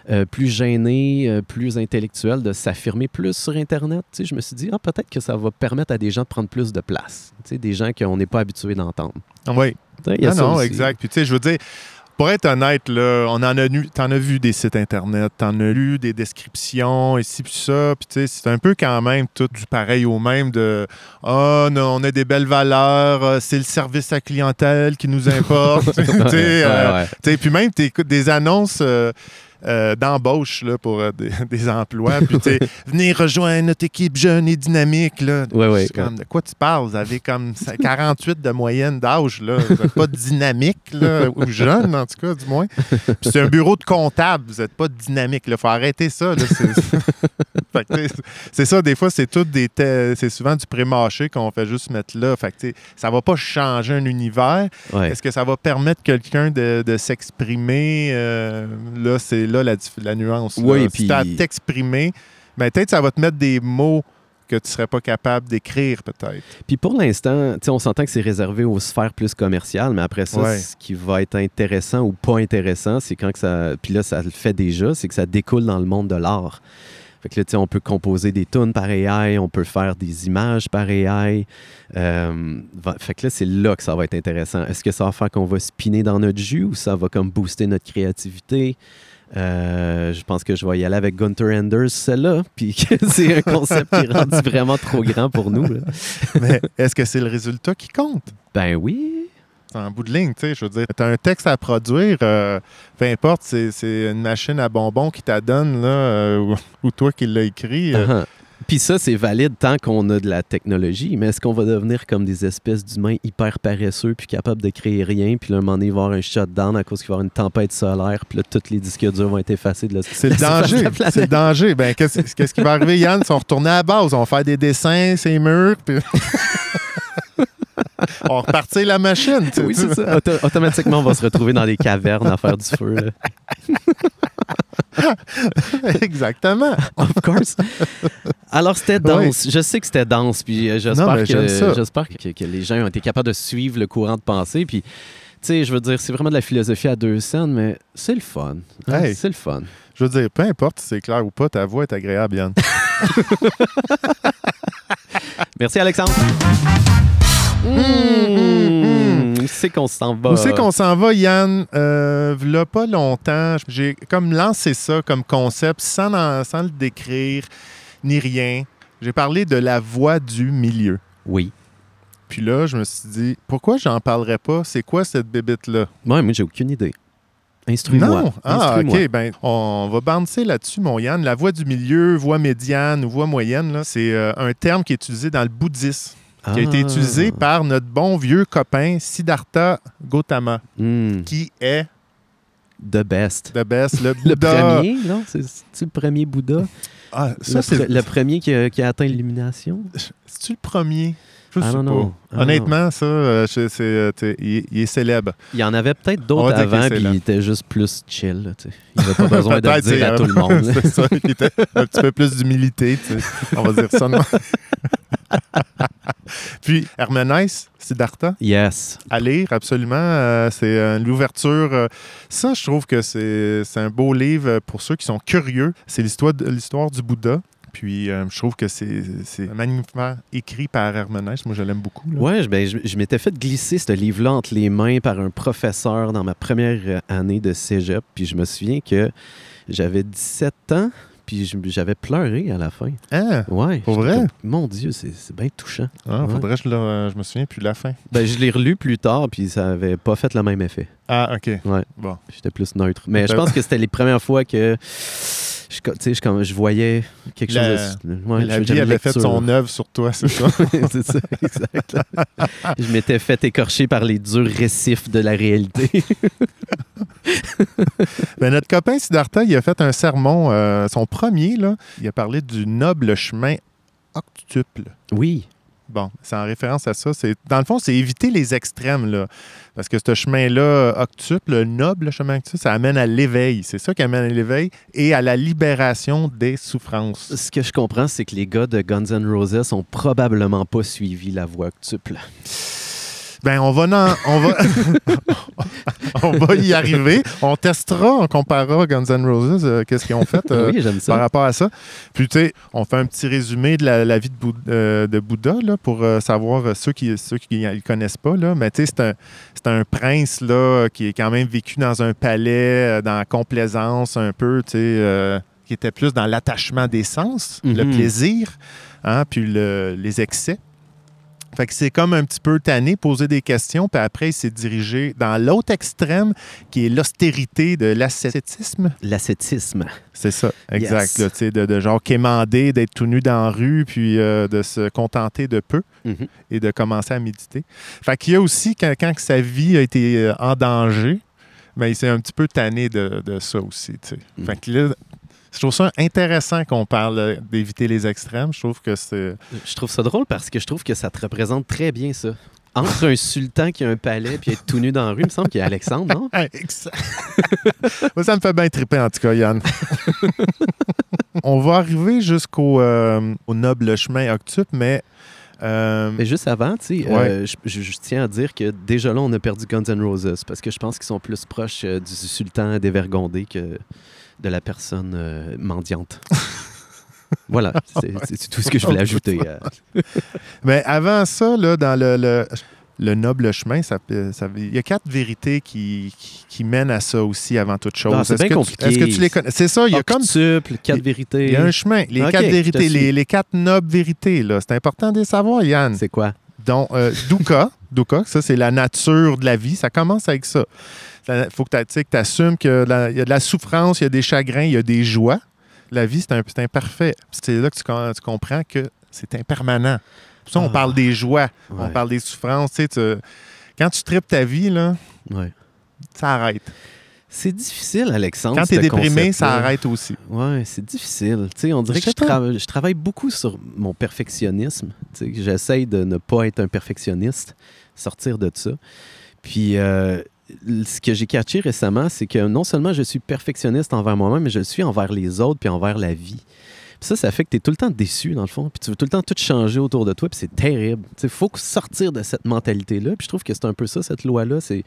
euh, plus gênées, euh, plus intellectuelles de s'affirmer plus sur Internet. Tu sais, je me suis dit, ah, peut-être que ça va permettre à des gens de prendre plus de place. Tu sais, des gens qu'on n'est pas habitués d'entendre. Oui. Tu sais, il y a Non, ça non, aussi. exact. Puis, tu sais, je veux dire, pour être honnête, là, on en a t'en as vu des sites Internet, t'en as lu des descriptions, ici, puis ça. Puis, tu sais, c'est un peu quand même tout du pareil au même de Ah, non, on a des belles valeurs, euh, c'est le service à clientèle qui nous importe. Tu sais, Ouais, euh, puis même, tu écoutes des annonces. euh, euh, d'embauche là, pour euh, des, des emplois. Puis, tu sais, venez rejoindre notre équipe jeune et dynamique. Là. Ouais, comme, de quoi tu parles? Vous avez comme 48 de moyenne d'âge. là. Vous n'êtes pas dynamique, là, ou jeune, en tout cas, du moins. Puis c'est un bureau de comptable. Vous n'êtes pas dynamique. Il faut arrêter ça. là. C'est- Fait que, c'est ça, des fois, c'est tout des te- c'est souvent du pré-mâché qu'on fait juste mettre là. Fait que, ça va pas changer un univers. Est-ce que ça va permettre quelqu'un de, de s'exprimer? Euh, là, c'est là la, nuance. Oui, si puis- t'as à t'exprimer, ben, peut-être ça va te mettre des mots que tu serais pas capable d'écrire, peut-être. Puis pour l'instant, tu on s'entend que c'est réservé aux sphères plus commerciales, mais après ça, Ouais. ce qui va être intéressant ou pas intéressant, c'est quand que ça. Puis là, ça le fait déjà, c'est que ça découle dans le monde de l'art. Fait que là, tu sais, on peut composer des tunes par AI, on peut faire des images par AI. Euh, fait que là, c'est là que ça va être intéressant. Est-ce que ça va faire qu'on va spinner dans notre jus ou ça va comme booster notre créativité? Euh, je pense que je vais y aller avec Gunther Anders, celle-là. Puis que c'est un concept qui est rendu vraiment trop grand pour nous. là. Mais est-ce que c'est le résultat qui compte? Ben oui. En bout de ligne, tu sais, je veux dire, tu as un texte à produire, euh, peu importe, c'est c'est une machine à bonbons qui t'adonne, là, euh, ou, ou toi qui l'as écrit. Uh-huh. Puis ça, c'est valide tant qu'on a de la technologie, mais est-ce qu'on va devenir comme des espèces d'humains hyper paresseux puis capables de créer rien, puis là, un moment donné, il va y avoir un shutdown à cause qu'il va y avoir une tempête solaire, puis là, tous les disques durs vont être effacés de la C'est le danger. C'est le danger. Ben, qu'est-ce qui va arriver, Yann? Ils sont retournés à la base. On va faire des dessins, ces murs. Puis... on va repartir la machine. tu sais, Oui, c'est ça. Auto- automatiquement, on va se retrouver dans des cavernes à faire du feu. Exactement. Of course. Alors, c'était dense. Je sais que c'était dense, puis euh, j'espère que, j'espère que, que les gens ont été capables de suivre le courant de pensée, puis... Tu sais, je veux dire, c'est vraiment de la philosophie à deux scènes, mais c'est le fun. hein, Hey. C'est le fun. Je veux dire, peu importe si c'est clair ou pas, ta voix est agréable, Yann. Merci, Alexandre. Mmh, Où c'est qu'on s'en va? Où c'est qu'on s'en va, Yann? Euh, v'là pas longtemps, j'ai comme lancé ça comme concept sans, en- sans le décrire ni rien. J'ai parlé de la voix du milieu. Oui. Puis là, je me suis dit, pourquoi j'en parlerais pas? C'est quoi cette bébite-là? Ouais, moi, j'ai aucune idée. Instruis-moi. Non. Ah. OK. Ben, on va bouncer là-dessus, mon Yann. La voix du milieu, voix médiane ou voix moyenne, là, c'est euh, un terme qui est utilisé dans le bouddhisme, qui a été Ah. utilisé par notre bon vieux copain Siddhartha Gautama, Hmm. qui est The best. the best, le Le Bouddha. premier, non? C'est le premier Bouddha? Ah, ça, le, le premier qui a, qui a atteint l'illumination? C'est-tu le premier? Je Ah, sais non, pas. non. Ah, Honnêtement, ça, euh, je- euh, il, il est célèbre. Il y en avait peut-être d'autres avant, puis il était juste plus chill. là, il n'avait pas besoin de le dire à euh, tout le monde. là. c'est ça, qui était un petit peu plus d'humilité, on va dire ça. Puis, Herménès, Siddhartha, Yes. à lire, absolument. euh, c'est euh, l'ouverture. euh, ça, je trouve que c'est, un beau livre euh, pour ceux qui sont curieux. C'est l'histoire, du Bouddha. Puis, euh, je trouve que c'est, magnifiquement écrit par Herménès. Moi, je l'aime beaucoup. je, ben, je, je m'étais fait glisser ce livre-là entre les mains par un professeur dans ma première euh, année de cégep. Puis je me souviens que j'avais 17 ans, puis j'avais pleuré à la fin. Hein? Ouais. Pour vrai? comme, Mon Dieu, c'est c'est bien touchant. Ah, Ouais. faudrait que je, le- je me souviens plus la fin. Ben, je l'ai relu plus tard, puis ça avait pas fait le même effet. Ah, OK. Ouais. Bon. J'étais plus neutre. Mais je pense que c'était les premières fois que je, je, comme- je voyais quelque La- chose de... Ouais, la vie avait fait son œuvre sur toi, c'est ça? c'est ça, exact. je m'étais fait écorcher par les durs récifs de la réalité. Ben, notre copain Siddhartha, il a fait un sermon, euh, son premier, là. Il a parlé du noble chemin octuple. oui. Bon, c'est en référence à ça. C'est, dans le fond, c'est éviter les extrêmes, là. Parce que ce chemin-là, octuple, le noble chemin octuple, ça amène à l'éveil. C'est ça qui amène à l'éveil et à la libération des souffrances. Ce que je comprends, c'est que les gars de Guns N' Roses ont probablement pas suivi la voie octuple. Ben, on va, en- on va, on va y arriver. On testera, on comparera Guns N' Roses, euh, qu'est-ce qu'ils ont fait. euh, oui, par rapport à ça. Puis, tu sais, on fait un petit résumé de la, la vie de, euh, de Bouddha là, pour savoir ceux qui ceux qui ne le connaissent pas. Là. Mais, tu sais, c'est un, c'est un prince là, qui est quand même vécu dans un palais, dans la complaisance un peu, tu sais, qui était plus dans l'attachement des sens, le Mhm. plaisir, hein, puis le- les excès. Fait que c'est comme un petit peu tanné, poser des questions, puis après, il s'est dirigé dans l'autre extrême, qui est l'austérité de l'ascétisme. L'ascétisme. C'est ça, exact. Yes. là, de, de genre quémander, d'être tout nu dans la rue, puis euh, de se contenter de peu Mhm. et de commencer à méditer. Fait qu'il y a aussi, quand, quand que sa vie a été euh, en danger, ben, il s'est un petit peu tanné de, de ça aussi. Mhm. Fait que là, je trouve ça intéressant qu'on parle d'éviter les extrêmes. Je trouve que c'est. Je trouve ça drôle parce que je trouve que ça te représente très bien ça. Entre un sultan qui a un palais puis être tout nu dans la rue, il me semble qu'il y a Alexandre, non? Moi, ça me fait bien triper, en tout cas, Yann. On va arriver jusqu'au euh, au noble chemin octuple, mais. euh, Mais juste avant, tu sais, Ouais. euh, je, je- je tiens à dire que déjà là, on a perdu Guns N' Roses parce que je pense qu'ils sont plus proches euh, du sultan dévergondé que de la personne euh, mendiante. voilà, c'est c'est tout ce que je voulais ajouter. euh. Mais avant ça, là, dans le, le, le noble chemin, ça, peut- ça- il y a quatre vérités qui, qui, qui mènent à ça aussi avant toute chose. Ah, c'est Est-ce bien que compliqué. Est-ce que tu les connais? C'est ça, il y a comme. Octuple, quatre vérités. Il y a un chemin. Les quatre vérités, les, les quatre nobles vérités, là. C'est important de les savoir, Yann. C'est quoi? Donc, euh, Dukkha, Dukkha, ça, c'est la nature de la vie. Ça commence avec ça. Il faut que tu assumes qu'il y a de la souffrance, il y a des chagrins, il y a des joies. La vie, c'est un- c'est imparfait. C'est là que tu, com- tu comprends que c'est impermanent. Pour ça, on Ah. parle des joies, on parle des souffrances. Tu quand tu tripes ta vie, là, ouais. ça arrête. C'est difficile, Alexandre. Quand tu es déprimé, ça arrête aussi. Ouais, c'est difficile. On dirait Je que je, travaille beaucoup sur mon perfectionnisme. J'essaye de ne pas être un perfectionniste, sortir de ça. Puis, euh, ce que j'ai catché récemment, c'est que non seulement je suis perfectionniste envers moi-même, mais je le suis envers les autres puis envers la vie. Puis ça, ça fait que tu es tout le temps déçu, dans le fond. Puis tu veux tout le temps tout changer autour de toi, puis c'est terrible. Il faut sortir de cette mentalité-là. Puis je trouve que c'est un peu ça, cette loi-là. C'est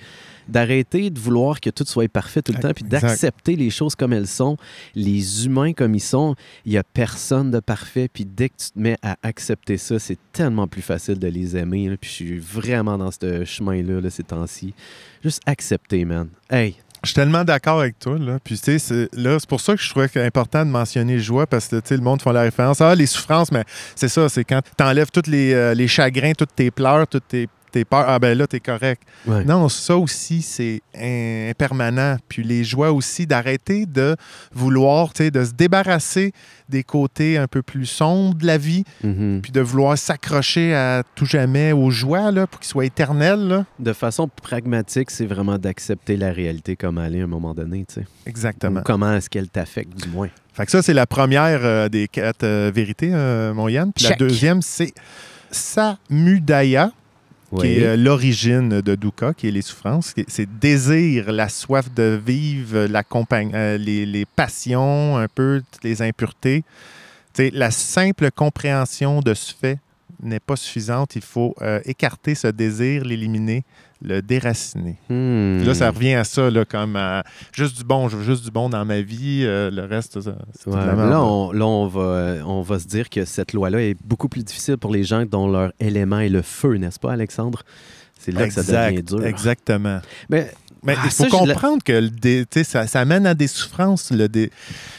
d'arrêter de vouloir que tout soit parfait tout le temps, puis d'accepter les choses comme elles sont, les humains comme ils sont. Il n'y a personne de parfait. Puis dès que tu te mets à accepter ça, c'est tellement plus facile de les aimer. là. Puis je suis vraiment dans ce chemin-là, là, ces temps-ci. Juste accepter, man. Hey, Je suis tellement d'accord avec toi. Là. Puis, tu sais, c'est- là, c'est pour ça que je trouvais important de mentionner joie parce que, tu sais, le monde fait la référence. Ah, les souffrances, mais c'est ça, c'est quand tu enlèves tous les, euh, les chagrins, toutes tes pleurs, toutes tes, tes peurs. Ah, ben là, t'es correct. ouais. Non, ça aussi, c'est im- impermanent. Puis les joies aussi, d'arrêter de vouloir, tu sais, de se débarrasser des côtés un peu plus sombres de la vie, Mhm. puis de vouloir s'accrocher à tout jamais aux joies, là, pour qu'ils soient éternelles. là. De façon pragmatique, c'est vraiment d'accepter la réalité comme elle est à un moment donné, tu sais. Exactement. Ou comment est-ce qu'elle t'affecte, du moins. Fait que ça, c'est la première euh, des quatre euh, vérités, euh, mon Yann. Puis la deuxième, c'est Samudaya, qui est euh, l'origine de Dukkha, qui est les souffrances. C'est désir, la soif de vivre, la compagne, euh, les, les passions, un peu, les impuretés. La simple compréhension de ce fait n'est pas suffisante. Il faut euh, écarter ce désir, l'éliminer, le déraciner. Hmm. Là, ça revient à ça, là, comme à juste du bon, je veux juste du bon dans ma vie, euh, le reste, ça, c'est Ouais, là, on, là on, va, euh, on va se dire que cette loi-là est beaucoup plus difficile pour les gens dont leur élément est le feu, n'est-ce pas, Alexandre? C'est là que ça devient dur. Exactement. Mais Mais Ah, il faut ça, comprendre que ça, ça mène à des souffrances. Le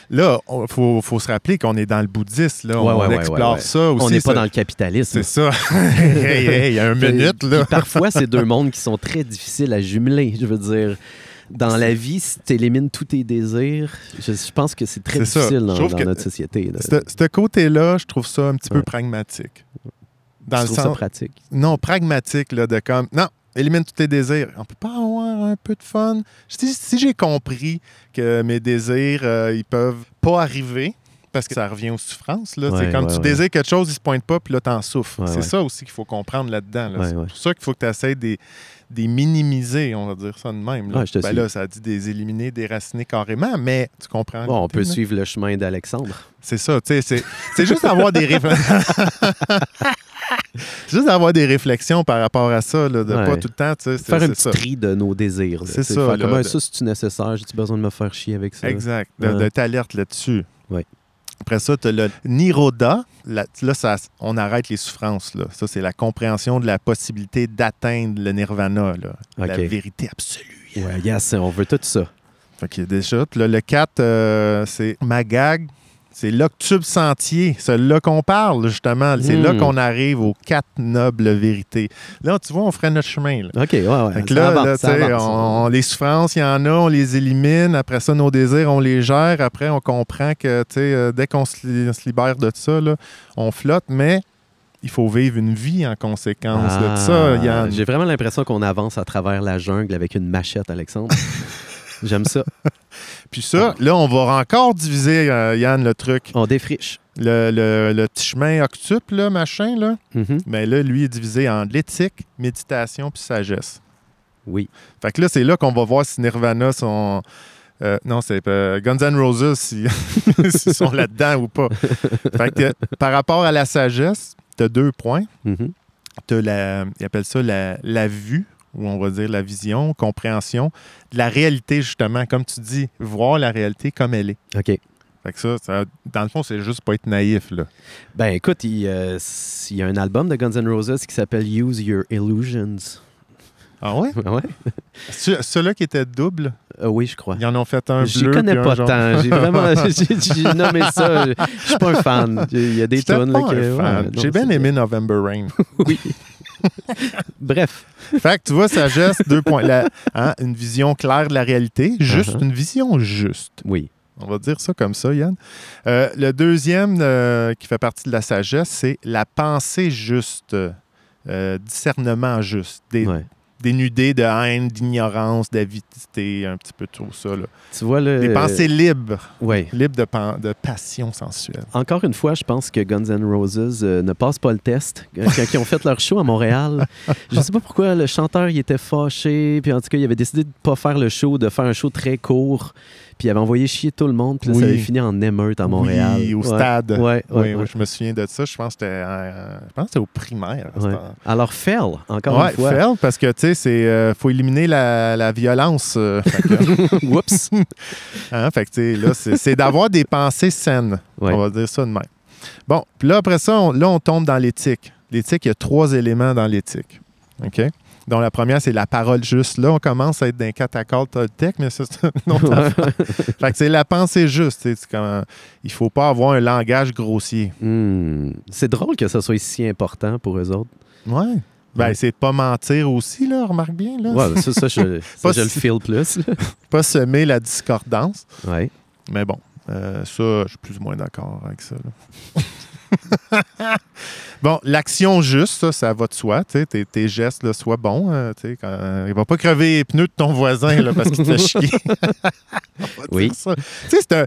Là, il faut, faut se rappeler qu'on est dans le bouddhisme. Là. Ouais, on ouais, explore ouais, ça aussi. on n'est pas dans le capitalisme. C'est ça. hey, hey, il y a un Puis- minute, là. puis parfois, c'est deux mondes qui sont très difficiles à jumeler. Je veux dire, dans la vie, si tu élimines tous tes désirs, je, je pense que c'est très difficile dans, dans notre société. Ce côté-là, je trouve ça un petit peu pragmatique. Tu Dans le trouves ça sens. pratique? Non, pragmatique, là, de comme. Non, élimine tous tes désirs. On peut pas avoir un peu de fun. Si, si j'ai compris que mes désirs, euh, ils peuvent pas arriver, parce que ça revient aux souffrances, là. Ouais, ouais, tu ouais. désires quelque chose, il se pointe pas, puis là, t'en souffres. Ouais, c'est ça aussi qu'il faut comprendre là-dedans. là. C'est pour ça qu'il faut que tu essaies des, des minimiser, on va dire ça de même. Là, Ben là, ça dit des éliminer, des raciner carrément, mais tu comprends. Bon, on peut suivre le chemin d'Alexandre. C'est ça, tu sais, c'est, c'est juste avoir des réflexions. juste avoir des réflexions par rapport à ça, là, de Ouais. pas tout le temps, tu sais, Faire un petit ça. tri de nos désirs. C'est ça, Faire là, comme, de- ça, c'est-tu nécessaire? J'ai-tu besoin de me faire chier avec ça? Exact, de, Ouais. de t'alerte là-dessus. Ouais. Après ça, tu as le Niroda. Là, là, ça, on arrête les souffrances. Là. Ça, c'est la compréhension de la possibilité d'atteindre le nirvana, là. la vérité absolue. Ouais, yes, on veut tout ça. Fait que déjà, là, le 4, c'est Magag. C'est l'octubre sentier, c'est là qu'on parle, justement. C'est là Hmm. qu'on arrive aux quatre nobles vérités. Là, tu vois, on ferait notre chemin. Là. OK, ouais, ouais. Fait que là, avance, là, avance. on- on- les souffrances, il y en a, on les élimine. Après ça, nos désirs, on les gère. Après, on comprend que tu sais, euh, dès qu'on se, li- se libère de ça, là, on flotte. Mais il faut vivre une vie en conséquence de Ah, ça. Yann. J'ai vraiment l'impression qu'on avance à travers la jungle avec une machette, Alexandre. J'aime ça. Puis ça, là, on va encore diviser, euh, Yann, le truc. On défriche. Le, le- le petit chemin octuple, là, machin, là. Mhm. Mais là, lui, est divisé en l'éthique, méditation puis sagesse. Oui. Fait que là, c'est là qu'on va voir si Nirvana sont. euh, non, c'est euh, Guns N' Roses, si- s'ils sont là-dedans ou pas. Fait que par rapport à la sagesse, tu as deux points. Tu as la. Ils appellent ça la, la vue, ou on va dire la vision, compréhension de la réalité, justement. Comme tu dis, voir la réalité comme elle est. OK. Fait que ça, ça- dans le fond, c'est juste pas être naïf, là. Ben écoute, il, euh, il y a un album de Guns N' Roses qui s'appelle Use Your Illusions. Ah ouais? ouais? Ce- Ceux-là qui étaient doubles, Euh, oui, je crois. ils en ont fait un Je bleu. connais puis un pas tant. J'ai vraiment j'ai- nommé ça. Je je suis pas un fan. Il y a des tonnes. ouais, J'ai bien aimé November Rain. Oui. Bref. fait que tu vois, sagesse, deux points. La- hein, une vision claire de la réalité, juste Uh-huh. une vision juste. Oui. On va dire ça comme ça, Yann. Euh, le deuxième euh, qui fait partie de la sagesse, c'est la pensée juste, euh, discernement juste, Ouais. Dénudé de haine, d'ignorance, d'avidité, un petit peu tout ça. là. Tu vois le. Des pensées libres, Oui. libres de, pan- de passion sensuelle. Encore une fois, je pense que Guns N' Roses euh, ne passe pas le test. Euh, Quand ils ont fait leur show à Montréal, je sais pas pourquoi le chanteur il était fâché. Puis en tout cas, il avait décidé de pas faire le show, de faire un show très court. Puis il avait envoyé chier tout le monde. Puis là, Oui. ça avait fini en émeute à Montréal. Oui, au Ouais. stade. Ouais, ouais, oui, je me souviens de ça. Je pense que c'était, euh, je pense que c'était au primaire. Alors, Fell, encore une fois. fail, parce que, tu sais, c'est... euh, faut éliminer la, la violence. euh, fait que, Oups. hein, fait que, tu sais, là, c'est, c'est d'avoir des pensées saines. On va dire ça de même. Bon, puis là, après ça, on, là, on tombe dans l'éthique. L'éthique, il y a trois éléments dans l'éthique. OK? Donc, la première, c'est la parole juste. Là, on commence à être d'un catacole Toltec, mais ça, c'est une autre affaire. Fait que c'est la pensée juste. c'est comme, il faut pas avoir un langage grossier. Hmm. C'est drôle que ça soit si important pour eux autres. Ouais. Ben, c'est de pas mentir aussi, là, remarque bien. Là. Ouais, ça, ça, je, ça, Pas je le feel plus. Pas semer la discordance. Ouais. Mais bon, euh, ça, je suis plus ou moins d'accord avec ça. là. bon, l'action juste, ça, ça va de soi. Tes, tes gestes là, soient bons. il va pas crever les pneus de ton voisin là, parce qu'il te fait chier. Oui. c'est un-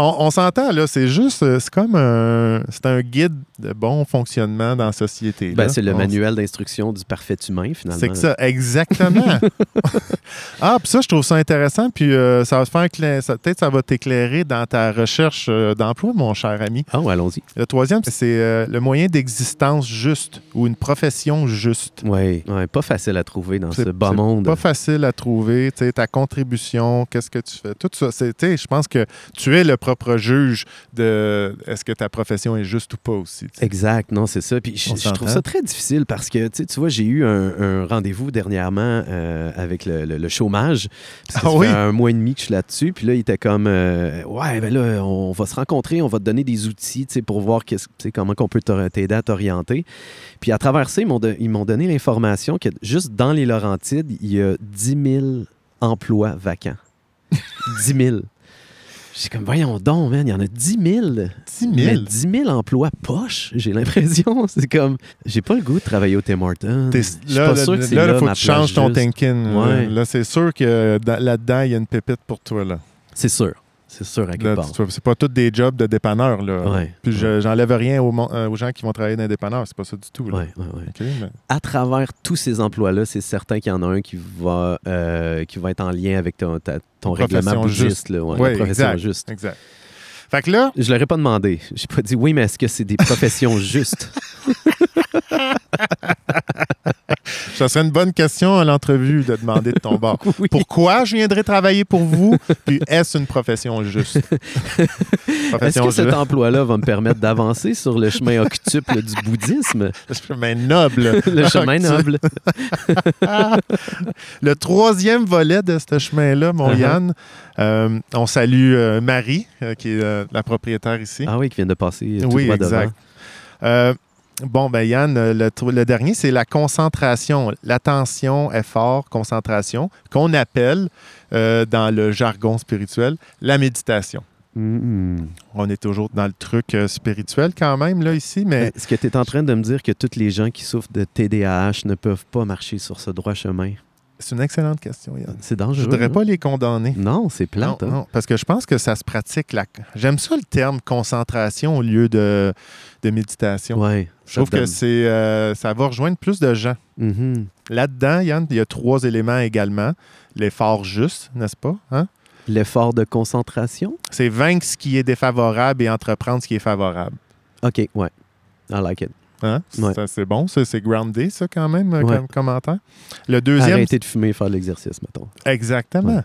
on, on s'entend, là, c'est juste, euh, c'est comme un, c'est un guide de bon fonctionnement dans la société. Ben, c'est le On- manuel d'instruction du parfait humain, finalement. C'est que ça, exactement. ah, puis ça, je trouve ça intéressant. Puis euh, ça va te faire ça- peut-être ça va t'éclairer dans ta recherche euh, d'emploi, mon cher ami. Ah, ouais, allons-y. Le troisième, c'est euh, le moyen d'existence juste ou une profession juste. Oui, ouais, pas facile à trouver dans ce bas monde. Pas facile à trouver, tu sais, ta contribution, qu'est-ce que tu fais, tout ça. c'est- tu sais, Je pense que tu es le propre juge de est-ce que ta profession est juste ou pas aussi. Exact, non, c'est ça. Puis je, trouve ça très difficile parce que, tu sais, tu vois, j'ai eu un, un rendez-vous dernièrement euh, avec le, le- le chômage. Ça Ah fait oui? un mois et demi que je suis là-dessus. Puis là, il était comme, euh, ouais, ben là, on va se rencontrer, on va te donner des outils, tu sais, pour voir comment on peut t'aider à t'orienter. Puis à travers ça, ils m'ont, don- ils m'ont donné l'information que juste dans les Laurentides, il y a 10 000 emplois vacants. 10 000. J'ai comme, voyons donc, man, il y en a 10 000. 10 000. Mais 10 000 emplois poches, j'ai l'impression. C'est comme, j'ai pas le goût de travailler au Tim Hortons. T'es- Je suis là, pas là, sûr que c'est là, là, il faut que tu changes ton thinking. Ouais. Là, c'est sûr que dans- là-dedans, il y a une pépite pour toi. Là. C'est sûr. C'est sûr, à quelque part. c'est pas tous des jobs de dépanneur. Là. Ouais. Puis je- j'enlève rien aux, euh, aux gens qui vont travailler dans les dépanneurs. C'est pas ça du tout. Là. Ouais, ouais, ouais. OK, mais- À travers tous ces emplois-là, c'est certain qu'il y en a un qui va, euh, qui va être en lien avec ton, ta- ton Profession règlement juste. Là, ouais, Ouais, la profession exact. juste. Exact. Fait que là, Je leur ai pas demandé. J'ai pas dit oui, mais est-ce que c'est des professions justes? Ça serait une bonne question à l'entrevue de demander de ton bord. Oui. Pourquoi je viendrais travailler pour vous? Puis est-ce une profession juste? Est-ce que cet emploi-là va me permettre d'avancer sur le chemin octuple du bouddhisme? Le chemin noble. Le chemin noble. Le troisième volet de ce chemin-là, mon Uh-huh. Yann, euh, on salue euh, Marie, euh, qui est la propriétaire ici. Ah oui, qui vient de passer tout oui, droit exact. Bon, ben Yann, euh, le, dernier, c'est la concentration, l'attention, effort, concentration, qu'on appelle euh, dans le jargon spirituel la méditation. Mm. On est toujours dans le truc euh, spirituel quand même, là, ici, mais Est-ce que tu es en train de me dire que tous les gens qui souffrent de TDAH ne peuvent pas marcher sur ce droit chemin? c'est une excellente question, Yann. C'est Je dangereux. voudrais hein? pas les condamner. Non, c'est plate. Non, hein? non, parce que je pense que ça se pratique. La... J'aime ça le terme concentration au lieu de, de méditation. Ouais, je trouve que c'est, euh, ça va rejoindre plus de gens. Mhm. Là-dedans, Yann, il y a trois éléments également. L'effort juste, n'est-ce pas? Hein? L'effort de concentration? C'est vaincre ce qui est défavorable et entreprendre ce qui est favorable. OK, ouais. I like it. Hein? Ouais. C'est bon, ça, c'est groundé, ça, quand même, euh, Ouais. comme commentaire. Le deuxième, Arrêter de fumer et faire l'exercice, mettons. exactement. Ouais.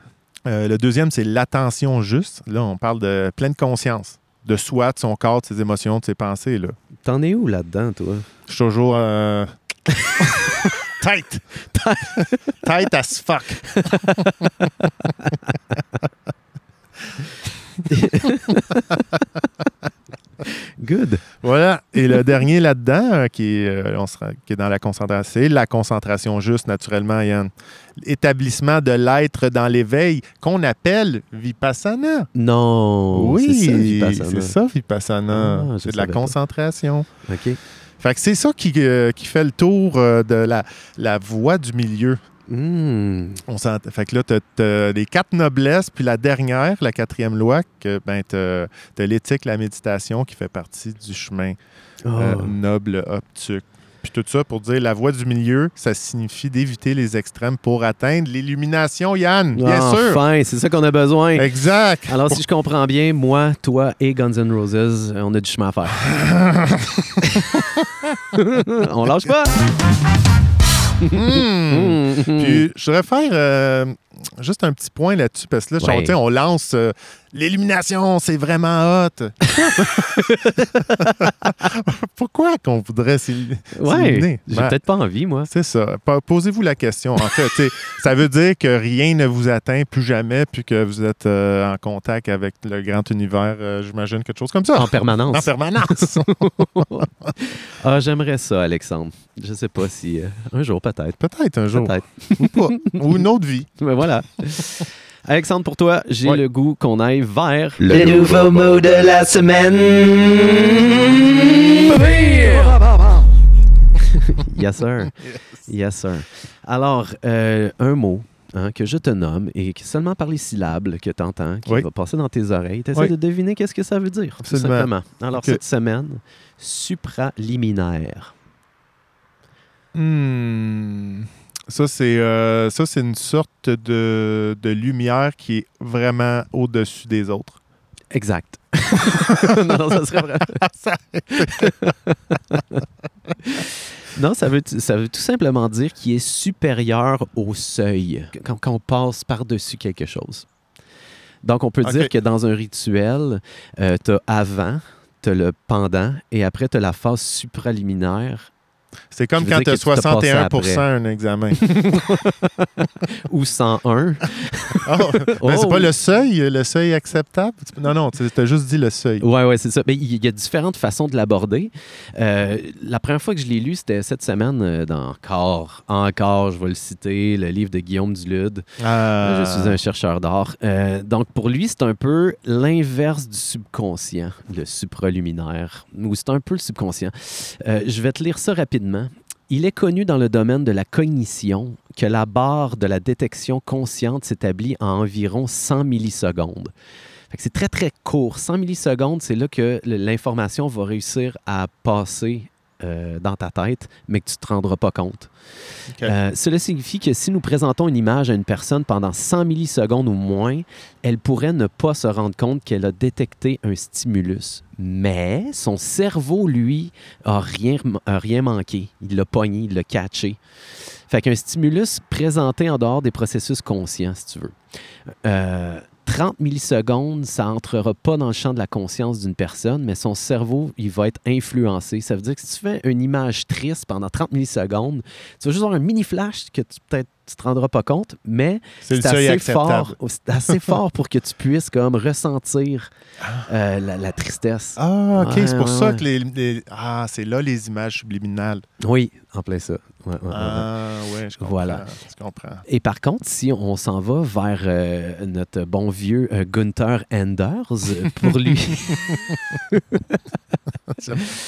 Euh, le deuxième, c'est l'attention juste. Là, on parle de pleine conscience de soi, de son corps, de ses émotions, de ses pensées. Là. T'en es où là-dedans, toi? Je suis toujours euh, tight. tight as fuck. Good. Voilà. Et le dernier là-dedans, euh, qui, est, euh, on sera- qui est dans la concentration, c'est la concentration juste, naturellement, Yann. Établissement de l'être dans l'éveil, qu'on appelle vipassana. Non. oui, c'est ça, Vipassana. c'est ça, vipassana. Ah, de la pas. concentration. OK. Fait que c'est ça qui, euh, qui fait le tour de la, la voie du milieu. Hmm. On s'ent- fait que là, tu as, les quatre noblesses, puis la dernière, la quatrième loi, que ben, tu as, l'éthique, la méditation qui fait partie du chemin euh, Ah. noble obtuc. Puis tout ça pour dire la voie du milieu, ça signifie d'éviter les extrêmes pour atteindre l'illumination, Yann, bien sûr. Enfin, c'est ça qu'on a besoin. Exact. Alors, si je comprends bien, moi, toi et Guns N' Roses, on a du chemin à faire. on lâche pas. Hmm. Hmm. Puis je voudrais faire euh, juste un petit point là-dessus, parce que là, Ouais. on, lance euh, l'illumination, c'est vraiment hot. Pourquoi qu'on voudrait ouais, s'illuminer? j'ai Ben, peut-être pas envie, moi. C'est ça. Posez-vous la question. En fait, ça veut dire que rien ne vous atteint plus jamais, puis que vous êtes euh, en contact avec le grand univers, euh, j'imagine, quelque chose comme ça. En permanence. En permanence. Ah, j'aimerais ça, Alexandre. Je sais pas si... un jour, peut-être. Peut-être un jour. Peut-être. Ou pas. Ou une autre vie. Mais voilà. Alexandre, pour toi, j'ai Ouais. le goût qu'on aille vers Le nouveau mot de la semaine. Yes, sir. Yes, sir. Alors, euh, un mot hein, que je te nomme et qui seulement par les syllabes que tu entends, qui Oui. va passer dans tes oreilles, tu essaies Oui. de deviner qu'est-ce que ça veut dire. tout simplement. Alors, cette semaine, supraliminaire. Hmm. Ça, c'est euh, une sorte de, de lumière qui est vraiment au-dessus des autres. Exact. non, non, ça serait vrai. non, ça veut, ça veut tout simplement dire qu'il est supérieur au seuil, quand, quand on passe par-dessus quelque chose. Donc, on peut dire que dans un rituel, tu as avant, tu as le pendant, et après, tu as la phase supraliminaire C'est comme quand tu as tu t'as passé 61% un examen. ou 101. Ah, ben, c'est Oh. pas le seuil, le seuil acceptable? Non, non, tu as juste dit le seuil. Ouais, ouais, c'est ça. Mais il y a différentes façons de l'aborder. Euh, la première fois que je l'ai lu, c'était cette semaine euh, dans Encore, encore, je vais le citer, le livre de Guillaume Dulude. Ah. Je suis un chercheur d'art. Euh, donc, pour lui, c'est un peu l'inverse du subconscient, le supraluminaire, ou c'est un peu le subconscient. Euh, je vais te lire ça rapidement. Il est connu dans le domaine de la cognition que la barre de la détection consciente s'établit à environ 100 millisecondes. C'est très, très court. 100 millisecondes, c'est là que l'information va réussir à passer euh, dans ta tête, mais que tu ne te rendras pas compte. Euh, cela signifie que si nous présentons une image à une personne pendant 100 millisecondes ou moins, elle pourrait ne pas se rendre compte qu'elle a détecté un stimulus. Mais son cerveau, lui, a rien, a rien manqué. Il l'a pogné, il l'a catché. Fait qu'un stimulus présenté en dehors des processus conscients, si tu veux. Euh, 30 millisecondes, ça entrera pas dans le champ de la conscience d'une personne, mais son cerveau, il va être influencé. Ça veut dire que si tu fais une image triste pendant 30 millisecondes, tu vas juste avoir un mini flash que tu peut-être tu te rendras pas compte, mais C'est assez fort, c'est assez fort pour que tu puisses comme ressentir euh, la, la tristesse. Ah, OK. Ouais, c'est pour ouais, ça ouais. que les, les- Ah, c'est là les images subliminales. Oui, en plein ça. Ah, ouais, je comprends. Voilà. Je comprends. Et par contre, si on s'en va vers euh, notre bon vieux euh, Gunther Anders, euh, pour lui,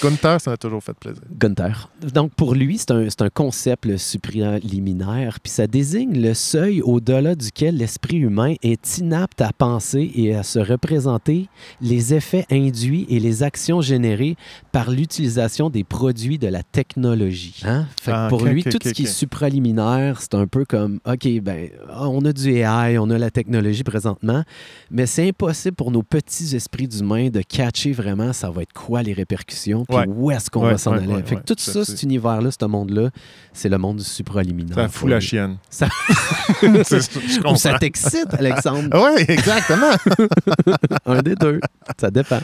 Gunther, ça m'a toujours fait plaisir. Gunther. Donc, pour lui, c'est un, un concept supraliminaire, puis ça désigne le seuil au-delà duquel l'esprit humain est inapte à penser et à se représenter les effets induits et les actions générées par l'utilisation des produits de la technologie. Hein? Fait que Ah, pour lui, tout ce qui est supraliminaire, c'est un peu comme, OK, ben, ah, on a du AI, on a la technologie présentement, mais c'est impossible pour nos petits esprits d'humains de catcher vraiment ça va être quoi les répercussions, puis Ouais. où est-ce qu'on Ouais, va s'en ouais, aller. fait que tout ça, ça, cet univers-là, ce monde-là, c'est le monde du supraliminaire. Ça fout la chienne. Ça- Ou ça t'excite, Alexandre. Oui, exactement. Un des deux. Ça dépend.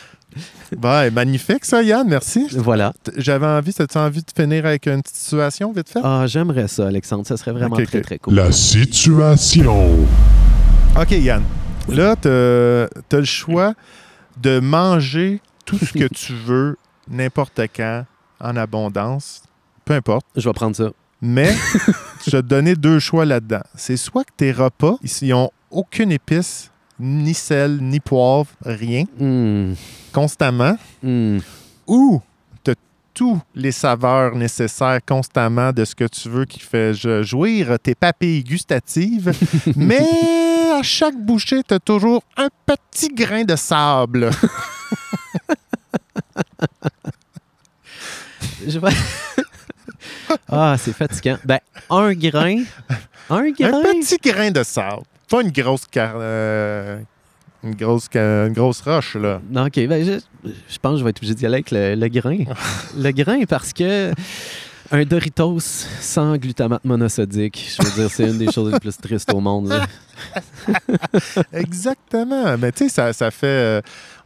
Ben, magnifique, ça, Yann. Merci. Voilà. J'avais envie, as-tu envie de finir avec une petite situation, vite fait? Ah, j'aimerais ça, Alexandre. Ça serait vraiment très, très cool. La situation. OK, Yann. Là, tu as le choix de manger tout ce que tu veux, n'importe quand, en abondance, peu importe. Je vais prendre ça. Mais je vais te donner deux choix là-dedans. C'est soit que tes repas, ils n'ont aucune épice, ni sel, ni poivre, rien, Hmm. constamment, Hmm. ou tu as tous les saveurs nécessaires constamment de ce que tu veux qui fait jouir tes papilles gustatives, mais à chaque bouchée, tu as toujours un petit grain de sable. Je vais- ah, c'est fatigant. Ben, un grain. Un grain? Un petit grain de sable. Pas une grosse car- euh, une grosse une grosse roche là. OK. Ben, je, je pense que je vais être obligé d'y aller avec le, le grain. le grain, parce que un Doritos sans glutamate monosodique, je veux dire, c'est une des choses les plus tristes au monde. là. Exactement. Mais tu sais, ça, ça fait. euh,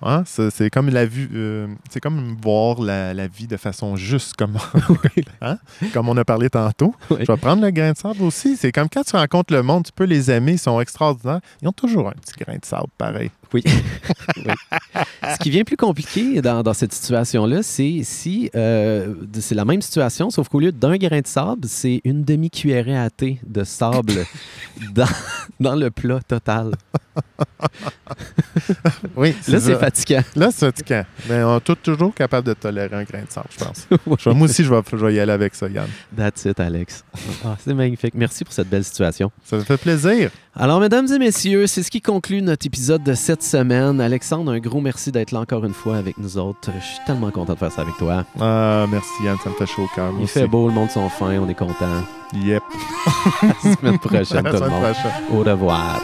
hein, c'est comme la vue. euh, c'est comme voir la, la vie de façon juste, comme, hein, comme on a parlé tantôt. Oui. Je vais prendre le grain de sable aussi. C'est comme quand tu rencontres le monde, tu peux les aimer, ils sont extraordinaires. Ils ont toujours un petit grain de sable pareil. Oui. Oui. Ce qui vient plus compliqué dans, dans cette situation-là, c'est si euh, c'est la même situation, sauf qu'au lieu d'un grain de sable, c'est une demi-cuillerée à thé de sable dans, dans le plat total. Oui, Là, c'est fatigant. Là, c'est fatigant. Mais on est toujours capable de tolérer un grain de sable, je pense. Moi aussi, je vais, je vais y aller avec ça, Yann. That's it, Alex. Ah, c'est magnifique. Merci pour cette belle situation. Ça me fait plaisir. Alors, mesdames et messieurs, c'est ce qui conclut notre épisode de cette semaine. Alexandre, un gros merci d'être là encore une fois avec nous autres. Je suis tellement content de faire ça avec toi. Ah, merci, Yann. Ça me fait chaud au cœur. Il fait beau, le monde sont fins, on est content. Yep. À la semaine prochaine, À la tout le monde. prochaine. Au revoir.